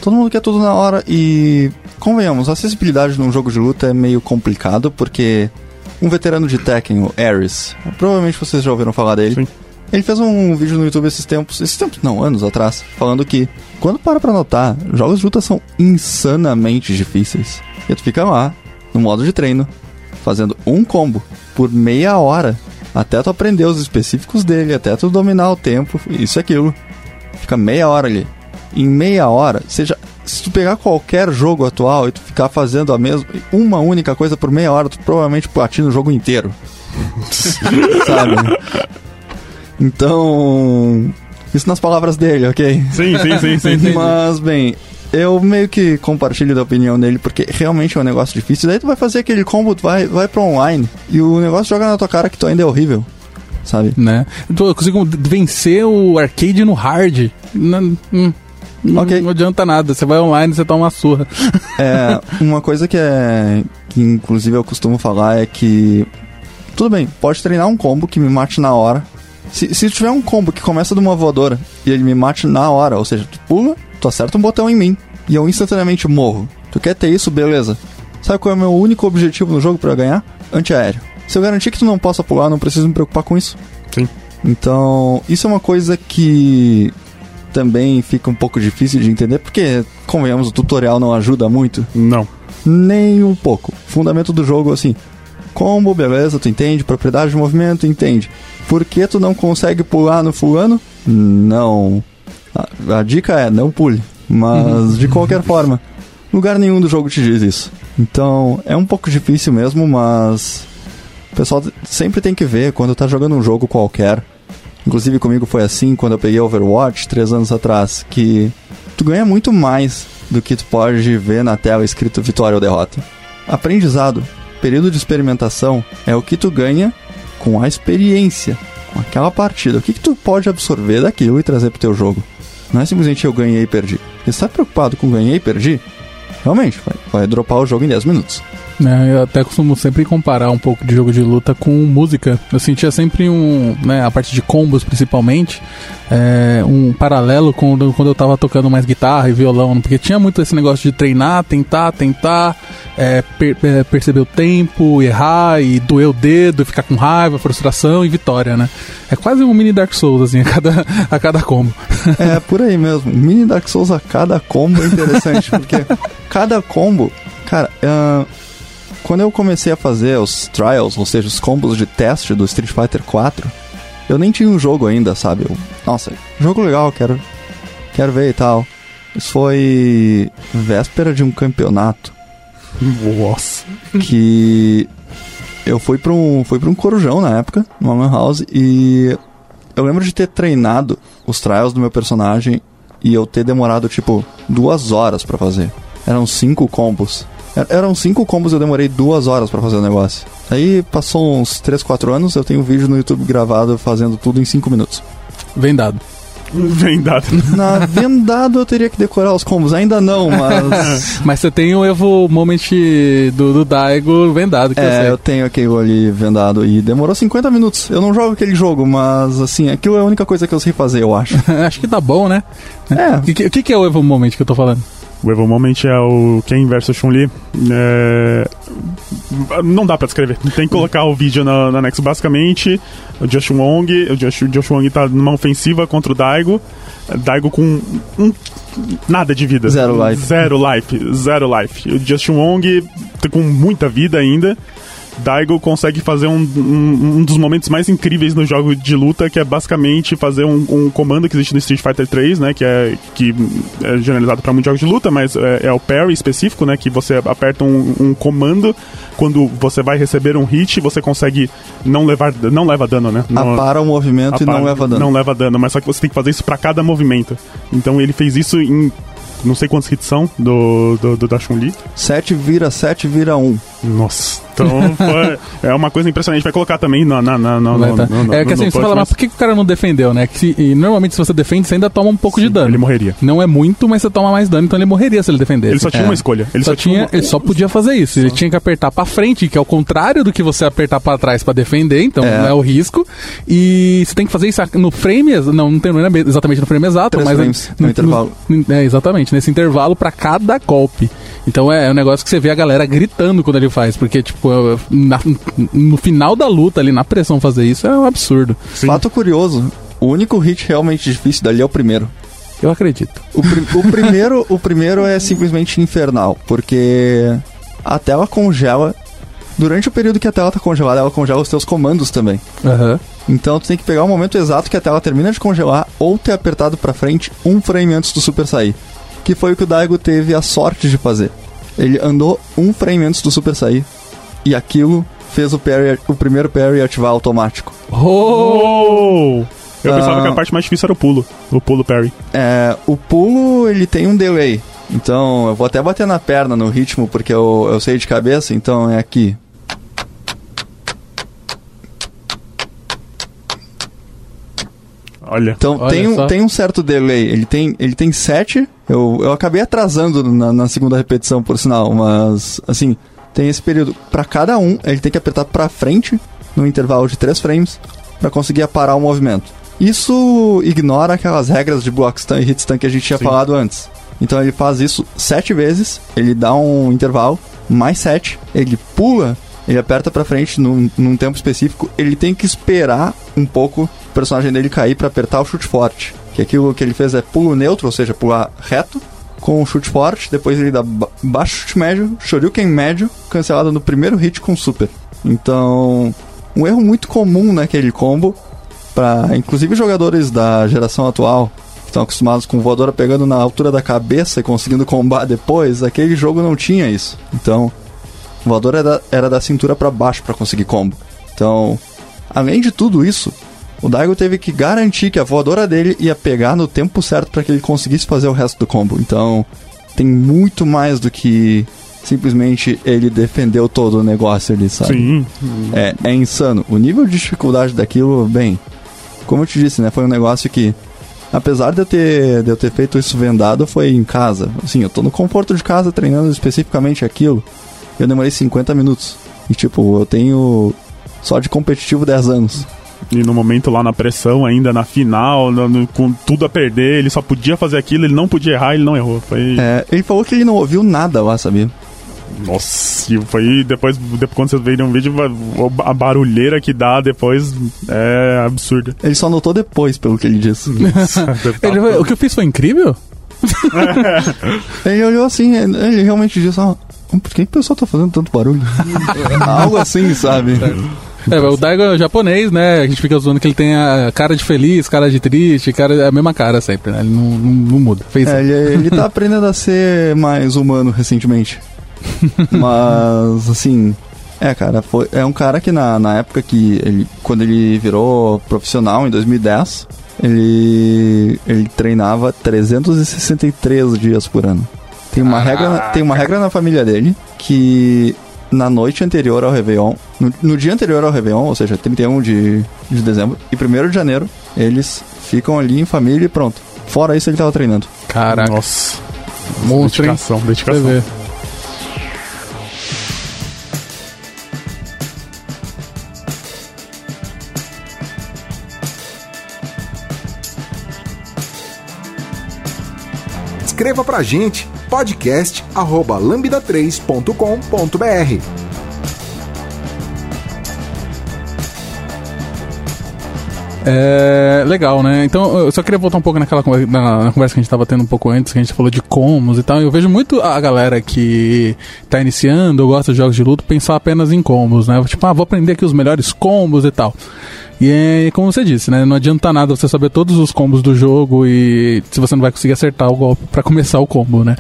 Todo mundo quer tudo na hora e, convenhamos, a acessibilidade num jogo de luta é meio complicado porque um veterano de Tekken, o Ares, provavelmente vocês já ouviram falar dele. Sim. Ele fez um vídeo no YouTube esses tempos, esses tempos não, anos atrás, falando que quando para pra notar, jogos de luta são insanamente difíceis. E tu fica lá, no modo de treino, fazendo um combo por meia hora, até tu aprender os específicos dele, até tu dominar o tempo, isso e aquilo. Fica meia hora ali. Em meia hora, seja, se tu pegar qualquer jogo atual e tu ficar fazendo a mesma, uma única coisa por meia hora, tu provavelmente platina o jogo inteiro. *laughs* Sabe? Então, isso nas palavras dele, ok? Sim, sim, sim, sim. sim. Mas, bem, eu meio que compartilho da opinião dele, porque realmente é um negócio difícil. Daí tu vai fazer aquele combo, tu vai, vai pro online, e o negócio joga na tua cara que tu ainda é horrível, sabe? né? Então, eu consigo vencer o arcade no hard. Não, hum, não- Ok. não adianta nada. Você vai online e você toma uma surra. *laughs* É, uma coisa que é. que inclusive eu costumo falar é que. Tudo bem, pode treinar um combo que me mate na hora. Se, se tiver um combo que começa de uma voadora e ele me mate na hora, ou seja, tu pula, tu acerta um botão em mim e eu instantaneamente morro. Tu quer ter isso? Beleza. Sabe qual é o meu único objetivo no jogo pra ganhar? Antiaéreo. Se eu garantir que tu não possa pular, não preciso me preocupar com isso. Sim. Então, isso é uma coisa que também fica um pouco difícil de entender, porque, convenhamos, o tutorial não ajuda muito. Não. Nem um pouco. Fundamento do jogo, assim. Combo, beleza, tu entende. Propriedade de movimento, entende. Por que tu não consegue pular no fulano? Não. A, a dica é, não pule. Mas, de qualquer *laughs* forma, lugar nenhum do jogo te diz isso. Então, é um pouco difícil mesmo, mas... O pessoal sempre tem que ver quando tá jogando um jogo qualquer. Inclusive comigo foi assim quando eu peguei Overwatch três anos atrás, que tu ganha muito mais do que tu pode ver na tela escrito vitória ou derrota. Aprendizado, período de experimentação, é o que tu ganha com a experiência, com aquela partida, o que, que tu pode absorver daquilo e trazer pro teu jogo? Não é simplesmente eu ganhei e perdi. Você está preocupado com ganhei e perdi? Realmente, vai, vai dropar o jogo em 10 minutos. É, eu até costumo sempre comparar um pouco de jogo de luta com música. Eu sentia sempre um, né, a parte de combos principalmente, é, um paralelo com quando eu tava tocando mais guitarra e violão, porque tinha muito esse negócio de treinar, tentar, tentar, é, per, é, perceber o tempo, errar e doer o dedo, ficar com raiva, frustração e vitória, né? É quase um mini Dark Souls, assim, *laughs* a cada, a cada combo. É, *laughs* por aí mesmo. Mini Dark Souls a cada combo é interessante, porque *laughs* cada combo, cara, uh, quando eu comecei a fazer os trials, ou seja, os combos de teste do Street Fighter 4, eu nem tinha um jogo ainda, sabe? Eu, nossa, jogo legal, quero, quero ver e tal. Isso foi véspera de um campeonato. Nossa. Que eu fui pra um, fui pra um corujão na época, no lan house, e eu lembro de ter treinado os trials do meu personagem e eu ter demorado, tipo, duas horas para fazer. Eram cinco combos. Eram cinco combos eu demorei duas horas para fazer o negócio. Aí passou uns 3, 4 anos, eu tenho um vídeo no YouTube gravado fazendo tudo em 5 minutos. Vendado. *laughs* Vendado. Na vendado eu teria que decorar os combos, ainda não, mas. *laughs* mas você tem o Evo Moment do, do Daigo vendado, que é, eu sei. eu tenho aquele ali vendado e demorou 50 minutos. Eu não jogo aquele jogo, mas assim, aquilo é a única coisa que eu sei fazer, eu acho. *laughs* acho que tá bom, né? É. O que, que, que é o Evo Moment que eu tô falando? O Evo Moment é o Ken versus Chun-Li. É... Não dá pra descrever. Tem que colocar o vídeo na, na Nexo. Basicamente, o Josh Wong, o Josh, o Josh Wong tá numa ofensiva contra o Daigo. Daigo com um, nada de vida. Zero life. Zero life. Zero life. O Josh Wong tá com muita vida ainda. Daigo consegue fazer um, um, um, dos momentos mais incríveis no jogo de luta, que é basicamente fazer um, um comando que existe no Street Fighter 3, né? Que é, que é generalizado para muitos jogos de luta, mas é, é, o parry específico, né? Que você aperta um, comando quando você vai receber um hit, você consegue não levar, não leva dano, né? Não, Apara o movimento apara, e não leva dano. Não leva dano, mas só que você tem que fazer isso para cada movimento. Então ele fez isso em não sei quantos hits são do, do, do da Chun-Li. 7 vira 7 vira 1. Nossa. Então foi, é uma coisa impressionante. Vai colocar também na, na, na, no, no, tá. no, É que assim, você fala, mas por que, o cara não defendeu, né? Que se, e normalmente se você defende, você ainda toma um pouco Sim, de dano. Ele morreria. Não é muito, mas você toma mais dano, então ele morreria se ele defendesse. Ele só tinha é. uma escolha. Ele só, só tinha, uma... ele só podia fazer isso. Só. Ele tinha que apertar para frente, que é o contrário do que você apertar para trás para defender, então é. é. o risco. E você tem que fazer isso no frame, não, não, tem, não é exatamente no frame exato, Três mas frames, no, no, intervalo. No, é, exatamente, nesse intervalo para cada golpe. Então é, é um negócio que você vê a galera gritando quando ele faz, porque, tipo, na, no final da luta, ali na pressão, fazer isso é um absurdo. Sim. Fato curioso: o único hit realmente difícil dali é o primeiro. Eu acredito. O, o primeiro, o primeiro é simplesmente infernal, porque a tela congela. Durante o período que a tela tá congelada, ela congela os teus comandos também. Uhum. Então tu tem que pegar o momento exato que a tela termina de congelar ou ter apertado para frente um frame antes do super sair que foi o que o Daigo teve a sorte de fazer. Ele andou um frame antes do Super sair e aquilo fez o, parry, o primeiro parry ativar automático. Oh! Eu uh, pensava que a parte mais difícil era o pulo, o pulo parry. É, o pulo ele tem um delay. Então eu vou até bater na perna no ritmo porque eu, eu sei de cabeça, então é aqui. Olha. Então Olha tem, um, tem um certo delay. Ele tem, ele tem 7. Eu, eu acabei atrasando na, na segunda repetição, por sinal, mas assim, tem esse período. Para cada um, ele tem que apertar para frente no intervalo de 3 frames para conseguir parar o movimento. Isso ignora aquelas regras de block stun e hit stun que a gente tinha Sim. falado antes. Então ele faz isso sete vezes, ele dá um intervalo, mais sete, ele pula, ele aperta para frente num, num tempo específico, ele tem que esperar um pouco personagem dele cair para apertar o chute forte. Que aquilo que ele fez é pulo neutro, ou seja, pular reto, com o chute forte, depois ele dá baixo chute médio, shoryuken médio, cancelado no primeiro hit com super. Então, um erro muito comum naquele combo, para inclusive jogadores da geração atual, que estão acostumados com voadora pegando na altura da cabeça e conseguindo combar depois, aquele jogo não tinha isso. Então, voadora era, era da cintura para baixo para conseguir combo. Então, além de tudo isso, o Daigo teve que garantir que a voadora dele ia pegar no tempo certo para que ele conseguisse fazer o resto do combo. Então, tem muito mais do que simplesmente ele defendeu todo o negócio ali, sabe? Sim. É, é insano. O nível de dificuldade daquilo, bem, como eu te disse, né? Foi um negócio que, apesar de eu ter, de eu ter feito isso vendado, foi em casa. Assim, eu tô no conforto de casa treinando especificamente aquilo. Eu demorei 50 minutos. E tipo, eu tenho só de competitivo 10 anos. E no momento lá na pressão, ainda na final, no- no- com tudo a perder, ele só podia fazer aquilo, ele não podia errar, ele não errou. Foi. É, ele falou que ele não ouviu nada lá, sabia? Nossa, e foi depois, depois quando vocês verem um vídeo, a barulheira que dá depois é absurda. Ele só notou depois, pelo que ele disse. *laughs* *laughs* Ele- o que eu fiz foi incrível? *laughs* ele olhou assim, ele realmente disse, ah, por que, que o pessoal tá fazendo tanto barulho? *laughs* Algo assim, sabe? É, o Daigo é japonês, né? A gente fica zoando que ele tem a cara de feliz, cara de triste, cara, é a mesma cara sempre, né? Ele não, não, não muda. Fez É, ele, ele tá *laughs* aprendendo a ser mais humano recentemente. Mas, assim. É, cara, foi, é um cara que na, na época que ele. Quando ele virou profissional, em 2010, ele. ele treinava 363 dias por ano. Tem uma, regra, na- tem uma regra na família dele que na noite anterior ao Réveillon, no, no dia anterior ao Réveillon, ou seja, 31 de, de dezembro e 1 de janeiro, eles ficam ali em família e pronto. Fora isso, ele tava treinando. Caraca, Nossa. monstro, hein? Dedicação, Você dedicação. vê. Escreva pra gente podcast arroba lambda3.com.br. É legal, né? Então, eu só queria voltar um pouco naquela conversa, na, na conversa que a gente tava tendo um pouco antes, que a gente falou de combos e tal. Eu vejo muito a galera que tá iniciando ou gosta de jogos de luta pensar apenas em combos, né? Tipo, ah, vou aprender aqui os melhores combos e tal. E é como você disse, né? Não adianta nada você saber todos os combos do jogo e se você não vai conseguir acertar o golpe pra *laughs* começar o combo, né?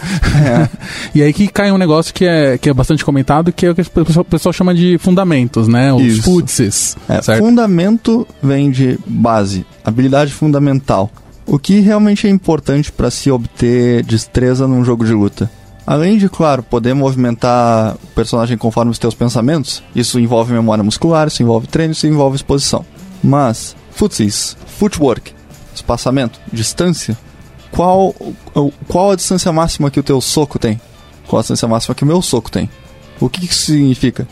*laughs* e aí que cai um negócio que é, que é bastante comentado, que é o que o pessoal, chama de fundamentos, né? Os Isso. futses, É, fundamento vem de base, habilidade fundamental. O que realmente é importante para se obter destreza num jogo de luta. Além de, claro, poder movimentar o personagem conforme os teus pensamentos, isso envolve memória muscular, isso envolve treino, isso envolve exposição. Mas, futsis, footwork, espaçamento, distância, qual, qual a distância máxima que o teu soco tem? Qual a distância máxima que o meu soco tem? O que isso significa?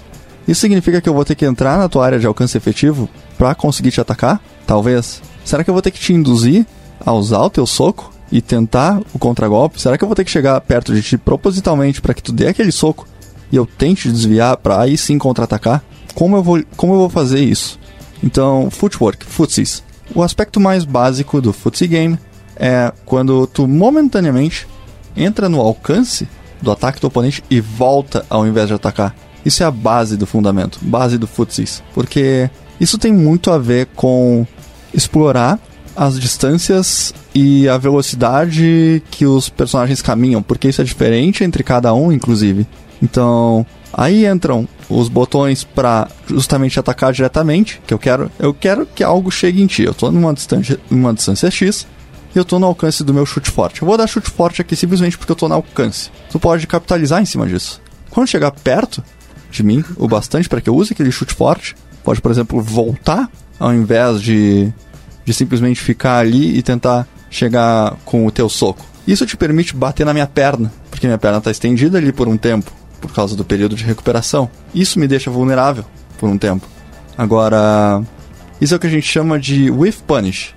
Isso significa que eu vou ter que entrar na tua área de alcance efetivo pra conseguir te atacar? Talvez. Será que eu vou ter que te induzir a usar o teu soco e tentar o contragolpe? Será que eu vou ter que chegar perto de ti propositalmente pra que tu dê aquele soco e eu tente desviar pra aí sim contra-atacar? Como eu vou, como eu vou fazer isso? Então, footwork, footsies. O aspecto mais básico do footsie game é quando tu momentaneamente entra no alcance do ataque do oponente e volta ao invés de atacar. Isso é a base do fundamento, base do footsies. Porque isso tem muito a ver com explorar as distâncias e a velocidade que os personagens caminham, porque isso é diferente entre cada um, inclusive. Então, aí entram os botões para justamente atacar diretamente, que eu quero, eu quero que algo chegue em ti. Eu tô numa distância, numa distância X e eu tô no alcance do meu chute forte. Eu vou dar chute forte aqui simplesmente porque eu tô no alcance. Tu pode capitalizar em cima disso. Quando chegar perto de mim, o bastante para que eu use aquele chute forte, pode, por exemplo, voltar ao invés de, de simplesmente ficar ali e tentar chegar com o teu soco. Isso te permite bater na minha perna, porque minha perna está estendida ali por um tempo, por causa do período de recuperação. Isso me deixa vulnerável por um tempo. Agora, isso é o que a gente chama de whiff punish.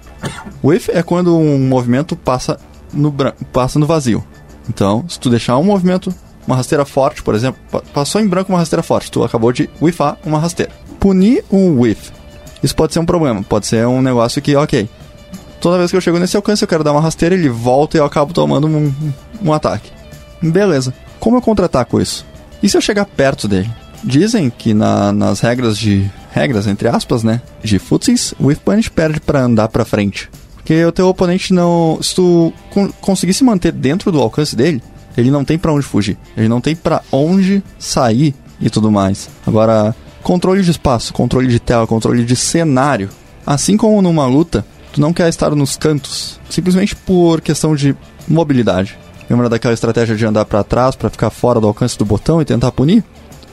Whiff é quando um movimento passa no, passa no vazio. Então, se tu deixar um movimento, uma rasteira forte, por exemplo, pa- passou em branco uma rasteira forte, tu acabou de whiffar uma rasteira. Punir um whiff. Isso pode ser um problema, pode ser um negócio que, ok, toda vez que eu chego nesse alcance eu quero dar uma rasteira, ele volta e eu acabo tomando um, um ataque. Beleza. Como eu contra-ataco isso? E se eu chegar perto dele? Dizem que na- nas regras de. regras, entre aspas, né? De footsies, o Whiff Punish perde pra andar pra frente. Porque o teu oponente não. Se tu con- manter dentro do alcance dele, ele não tem pra onde fugir. Ele não tem pra onde sair e tudo mais. Agora, controle de espaço, controle de tela, controle de cenário. Assim como numa luta, tu não quer estar nos cantos, simplesmente por questão de mobilidade. Lembra daquela estratégia de andar para trás para ficar fora do alcance do botão e tentar punir?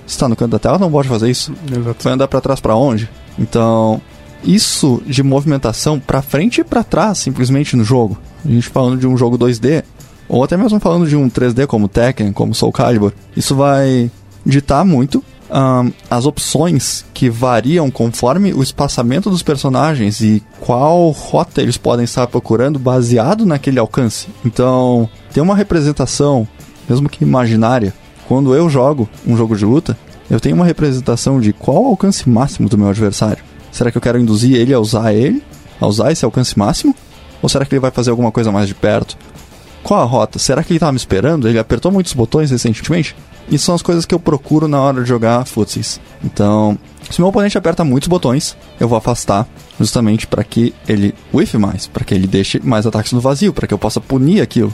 Se tá no canto da tela, não pode fazer isso. Exato. Vai andar para trás para onde? Então, isso de movimentação para frente e para trás, simplesmente no jogo. A gente falando de um jogo 2D, ou até mesmo falando de um 3D como Tekken, como Soul Calibur, isso vai ditar muito um, as opções que variam conforme o espaçamento dos personagens e qual rota eles podem estar procurando baseado naquele alcance. Então, tem uma representação, mesmo que imaginária, quando eu jogo um jogo de luta, eu tenho uma representação de qual o alcance máximo do meu adversário. Será que eu quero induzir ele a usar ele? A usar esse alcance máximo? Ou será que ele vai fazer alguma coisa mais de perto? Qual a rota? Será que ele estava me esperando? Ele apertou muitos botões recentemente? Isso são as coisas que eu procuro na hora de jogar futsis. Então, se meu oponente aperta muitos botões, eu vou afastar justamente para que ele whiff mais, para que ele deixe mais ataques no vazio, para que eu possa punir aquilo.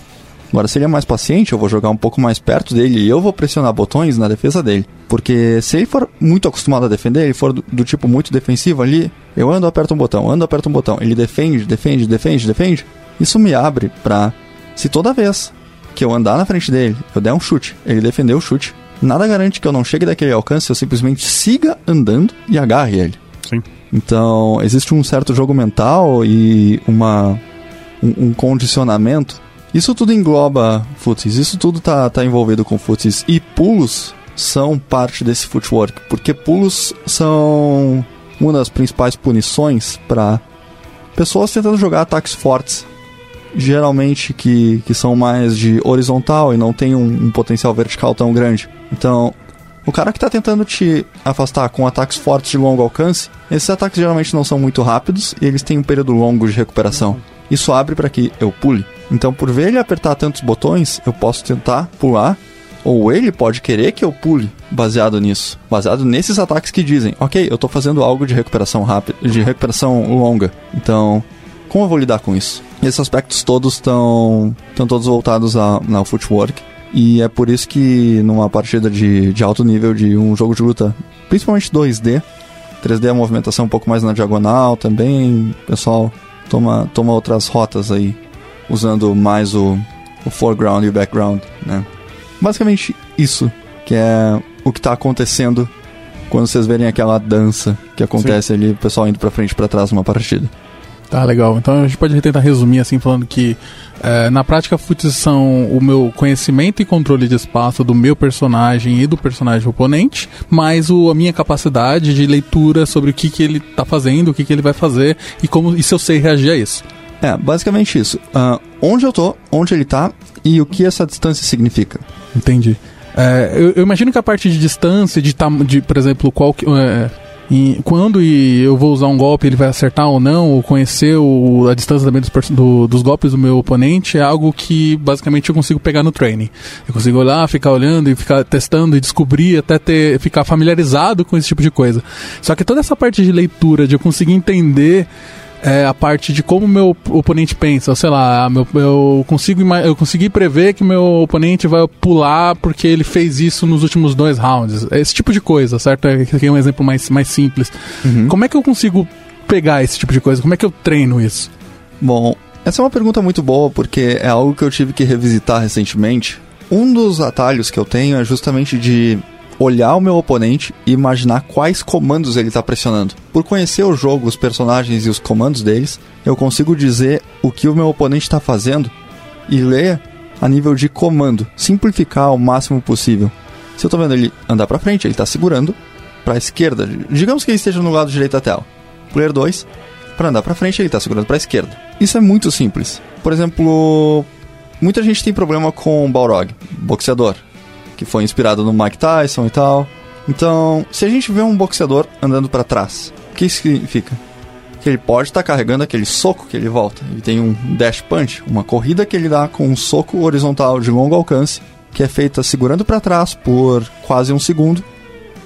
Agora, se ele é mais paciente, eu vou jogar um pouco mais perto dele e eu vou pressionar botões na defesa dele. Porque se ele for muito acostumado a defender, ele for do, do tipo muito defensivo ali, eu ando, aperto um botão, ando, aperto um botão. Ele defende, defende, defende, defende. Isso me abre pra. Se toda vez que eu andar na frente dele, eu der um chute, ele defender o chute, nada garante que eu não chegue daquele alcance, eu simplesmente siga andando e agarre ele. Sim. Então, existe um certo jogo mental e uma um, um condicionamento isso tudo engloba futsal, isso tudo tá, tá envolvido com futsal. E pulos são parte desse footwork, porque pulos são uma das principais punições para pessoas tentando jogar ataques fortes. Geralmente que, que são mais de horizontal e não tem um, um potencial vertical tão grande. Então, o cara que está tentando te afastar com ataques fortes de longo alcance, esses ataques geralmente não são muito rápidos e eles têm um período longo de recuperação. Isso abre para que eu pule. Então, por ver ele apertar tantos botões, eu posso tentar pular, ou ele pode querer que eu pule baseado nisso, baseado nesses ataques que dizem, ok, eu estou fazendo algo de recuperação rápida, de recuperação longa. Então, como eu vou lidar com isso? Esses aspectos todos estão estão todos voltados ao footwork. E é por isso que numa partida de, de alto nível de um jogo de luta, principalmente 2D, 3D é a movimentação um pouco mais na diagonal também, o pessoal toma, toma outras rotas aí usando mais o, o foreground e o background, né? Basicamente isso que é o que está acontecendo quando vocês verem aquela dança que acontece Sim. ali, o pessoal indo para frente para trás numa partida. Tá, legal. Então a gente pode tentar resumir assim, falando que é, na prática futs são o meu conhecimento e controle de espaço do meu personagem e do personagem oponente, mais o, a minha capacidade de leitura sobre o que, que ele está fazendo, o que, que ele vai fazer e como e se eu sei reagir a isso. É, basicamente isso. Uh, onde eu tô, onde ele tá e o que essa distância significa. Entendi. É, eu, eu, imagino que a parte de distância, de, de por exemplo, qual que, é, e quando e eu vou usar um golpe, ele vai acertar ou não, ou conhecer o, a distância também dos, do, dos golpes do meu oponente, é algo que basicamente eu consigo pegar no training. Eu consigo olhar, ficar olhando e ficar testando e descobrir, até ter, ficar familiarizado com esse tipo de coisa. Só que toda essa parte de leitura, de eu conseguir entender é, a parte de como meu oponente pensa. Sei lá, meu, eu, consigo, eu consegui prever que meu oponente vai pular porque ele fez isso nos últimos dois rounds. Esse tipo de coisa, certo? Aqui é um exemplo mais, mais simples. Uhum. Como é que eu consigo pegar esse tipo de coisa? Como é que eu treino isso? Bom, essa é uma pergunta muito boa porque é algo que eu tive que revisitar recentemente. Um dos atalhos que eu tenho é justamente de olhar o meu oponente e imaginar quais comandos ele está pressionando. Por conhecer o jogo, os personagens e os comandos deles, eu consigo dizer o que o meu oponente está fazendo e ler a nível de comando, simplificar o máximo possível. Se eu estou vendo ele andar para frente, ele está segurando para a esquerda. Digamos que ele esteja no lado direito da tela. Player 2, para andar para frente, ele está segurando para a esquerda. Isso é muito simples. Por exemplo, muita gente tem problema com Balrog, boxeador que foi inspirado no Mike Tyson e tal. Então, se a gente vê um boxeador andando para trás, o que isso significa? Que ele pode estar tá carregando aquele soco que ele volta. Ele tem um dash punch, uma corrida que ele dá com um soco horizontal de longo alcance, que é feita segurando para trás por quase um segundo,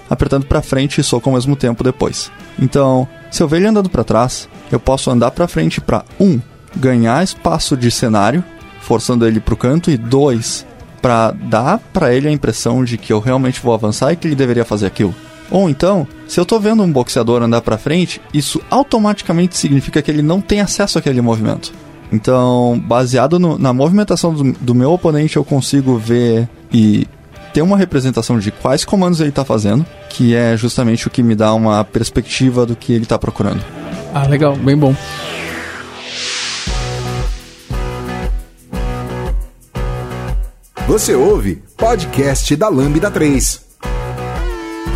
apertando para frente e soco ao mesmo tempo depois. Então, se eu ver ele andando para trás, eu posso andar para frente para um ganhar espaço de cenário, forçando ele para o canto e dois para dar para ele a impressão de que eu realmente vou avançar e que ele deveria fazer aquilo. Ou então, se eu tô vendo um boxeador andar para frente, isso automaticamente significa que ele não tem acesso àquele movimento. Então, baseado no, na movimentação do, do meu oponente, eu consigo ver e ter uma representação de quais comandos ele está fazendo, que é justamente o que me dá uma perspectiva do que ele está procurando. Ah, legal, bem bom. Você ouve podcast da Lambda 3.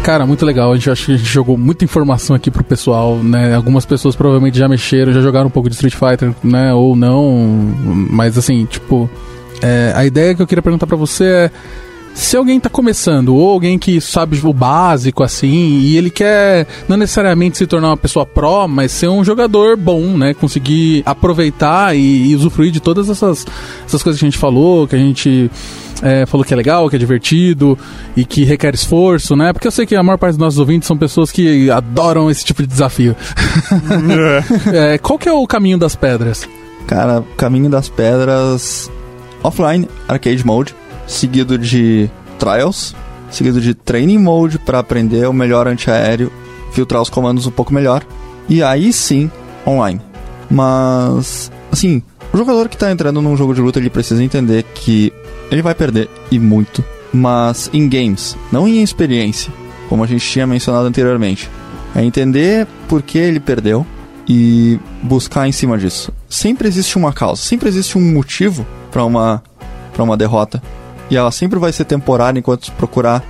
Cara, muito legal. A gente acho que a gente jogou muita informação aqui pro pessoal, né? Algumas pessoas provavelmente já mexeram, já jogaram um pouco de Street Fighter, né? Ou não. Mas assim, tipo, é, a ideia que eu queria perguntar para você é se alguém tá começando, ou alguém que sabe o básico, assim, e ele quer não necessariamente se tornar uma pessoa pró, mas ser um jogador bom, né? Conseguir aproveitar e, e usufruir de todas essas, essas coisas que a gente falou, que a gente é, falou que é legal, que é divertido e que requer esforço, né? Porque eu sei que a maior parte dos nossos ouvintes são pessoas que adoram esse tipo de desafio. *laughs* é, qual que é o caminho das pedras? Cara, caminho das pedras offline, arcade mode seguido de Trials, seguido de Training Mode para aprender o melhor antiaéreo, filtrar os comandos um pouco melhor, e aí sim, online. Mas, assim, o jogador que está entrando num jogo de luta, ele precisa entender que ele vai perder, e muito, mas em games, não em experiência, como a gente tinha mencionado anteriormente. É entender por que ele perdeu e buscar em cima disso. Sempre existe uma causa, sempre existe um motivo para uma, pra uma derrota e ela sempre vai ser temporária enquanto procurar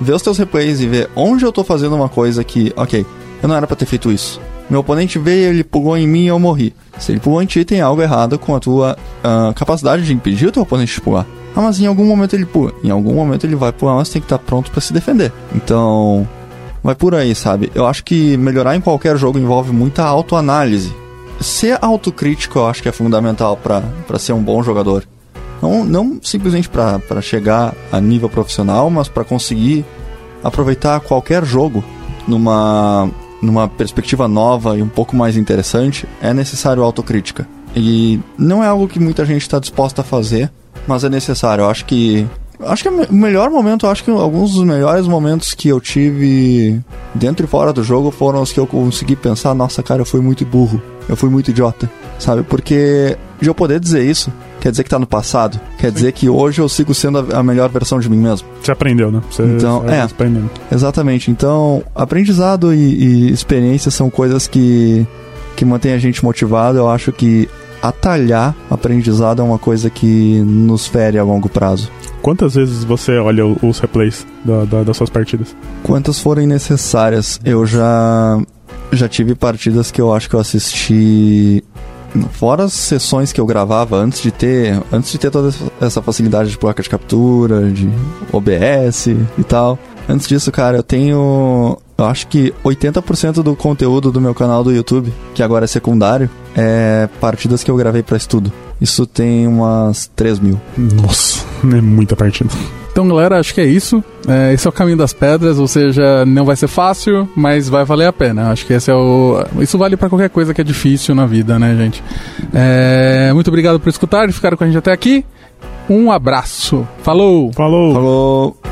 ver os teus replays e ver onde eu tô fazendo uma coisa que, ok, eu não era para ter feito isso. Meu oponente veio, ele pulou em mim e eu morri. Se ele pulou em ti, tem algo errado com a tua uh, capacidade de impedir o teu oponente de pular. Ah, mas em algum momento ele pula. Em algum momento ele vai pular, mas tem que estar pronto para se defender. Então, vai por aí, sabe? Eu acho que melhorar em qualquer jogo envolve muita autoanálise. Ser autocrítico eu acho que é fundamental para ser um bom jogador. Não, não simplesmente para chegar a nível profissional, mas para conseguir aproveitar qualquer jogo numa, numa perspectiva nova e um pouco mais interessante, é necessário autocrítica. E não é algo que muita gente está disposta a fazer, mas é necessário. Eu acho que acho que o melhor momento, acho que alguns dos melhores momentos que eu tive dentro e fora do jogo foram os que eu consegui pensar, nossa cara, eu fui muito burro, eu fui muito idiota, sabe? Porque de eu poder dizer isso, quer dizer que tá no passado. Quer Sim. dizer que hoje eu sigo sendo a, a, melhor versão de mim mesmo. Você aprendeu, né? Você, então, é. Aprendendo. Exatamente. Então, aprendizado e, e experiência são coisas que, que mantêm a gente motivado. Eu acho que atalhar aprendizado é uma coisa que nos fere a longo prazo. Quantas vezes você olha os replays da, da, das suas partidas? Quantas forem necessárias. Eu já já tive partidas que eu acho que eu assisti Fora as sessões que eu gravava antes de ter, antes de ter toda essa facilidade de placa de captura, de OBS e tal. Antes disso, cara, eu tenho, eu acho que 80% do conteúdo do meu canal do YouTube, que agora é secundário, é partidas que eu gravei para estudo. Isso tem umas 3 mil. Nossa, é muita partida. Então, galera, acho que é isso. É, esse é o caminho das pedras, ou seja, não vai ser fácil, mas vai valer a pena. Acho que esse é o. Isso vale para qualquer coisa que é difícil na vida, né, gente? É, muito obrigado por escutar e ficar com a gente até aqui. Um abraço. Falou! Falou! Falou!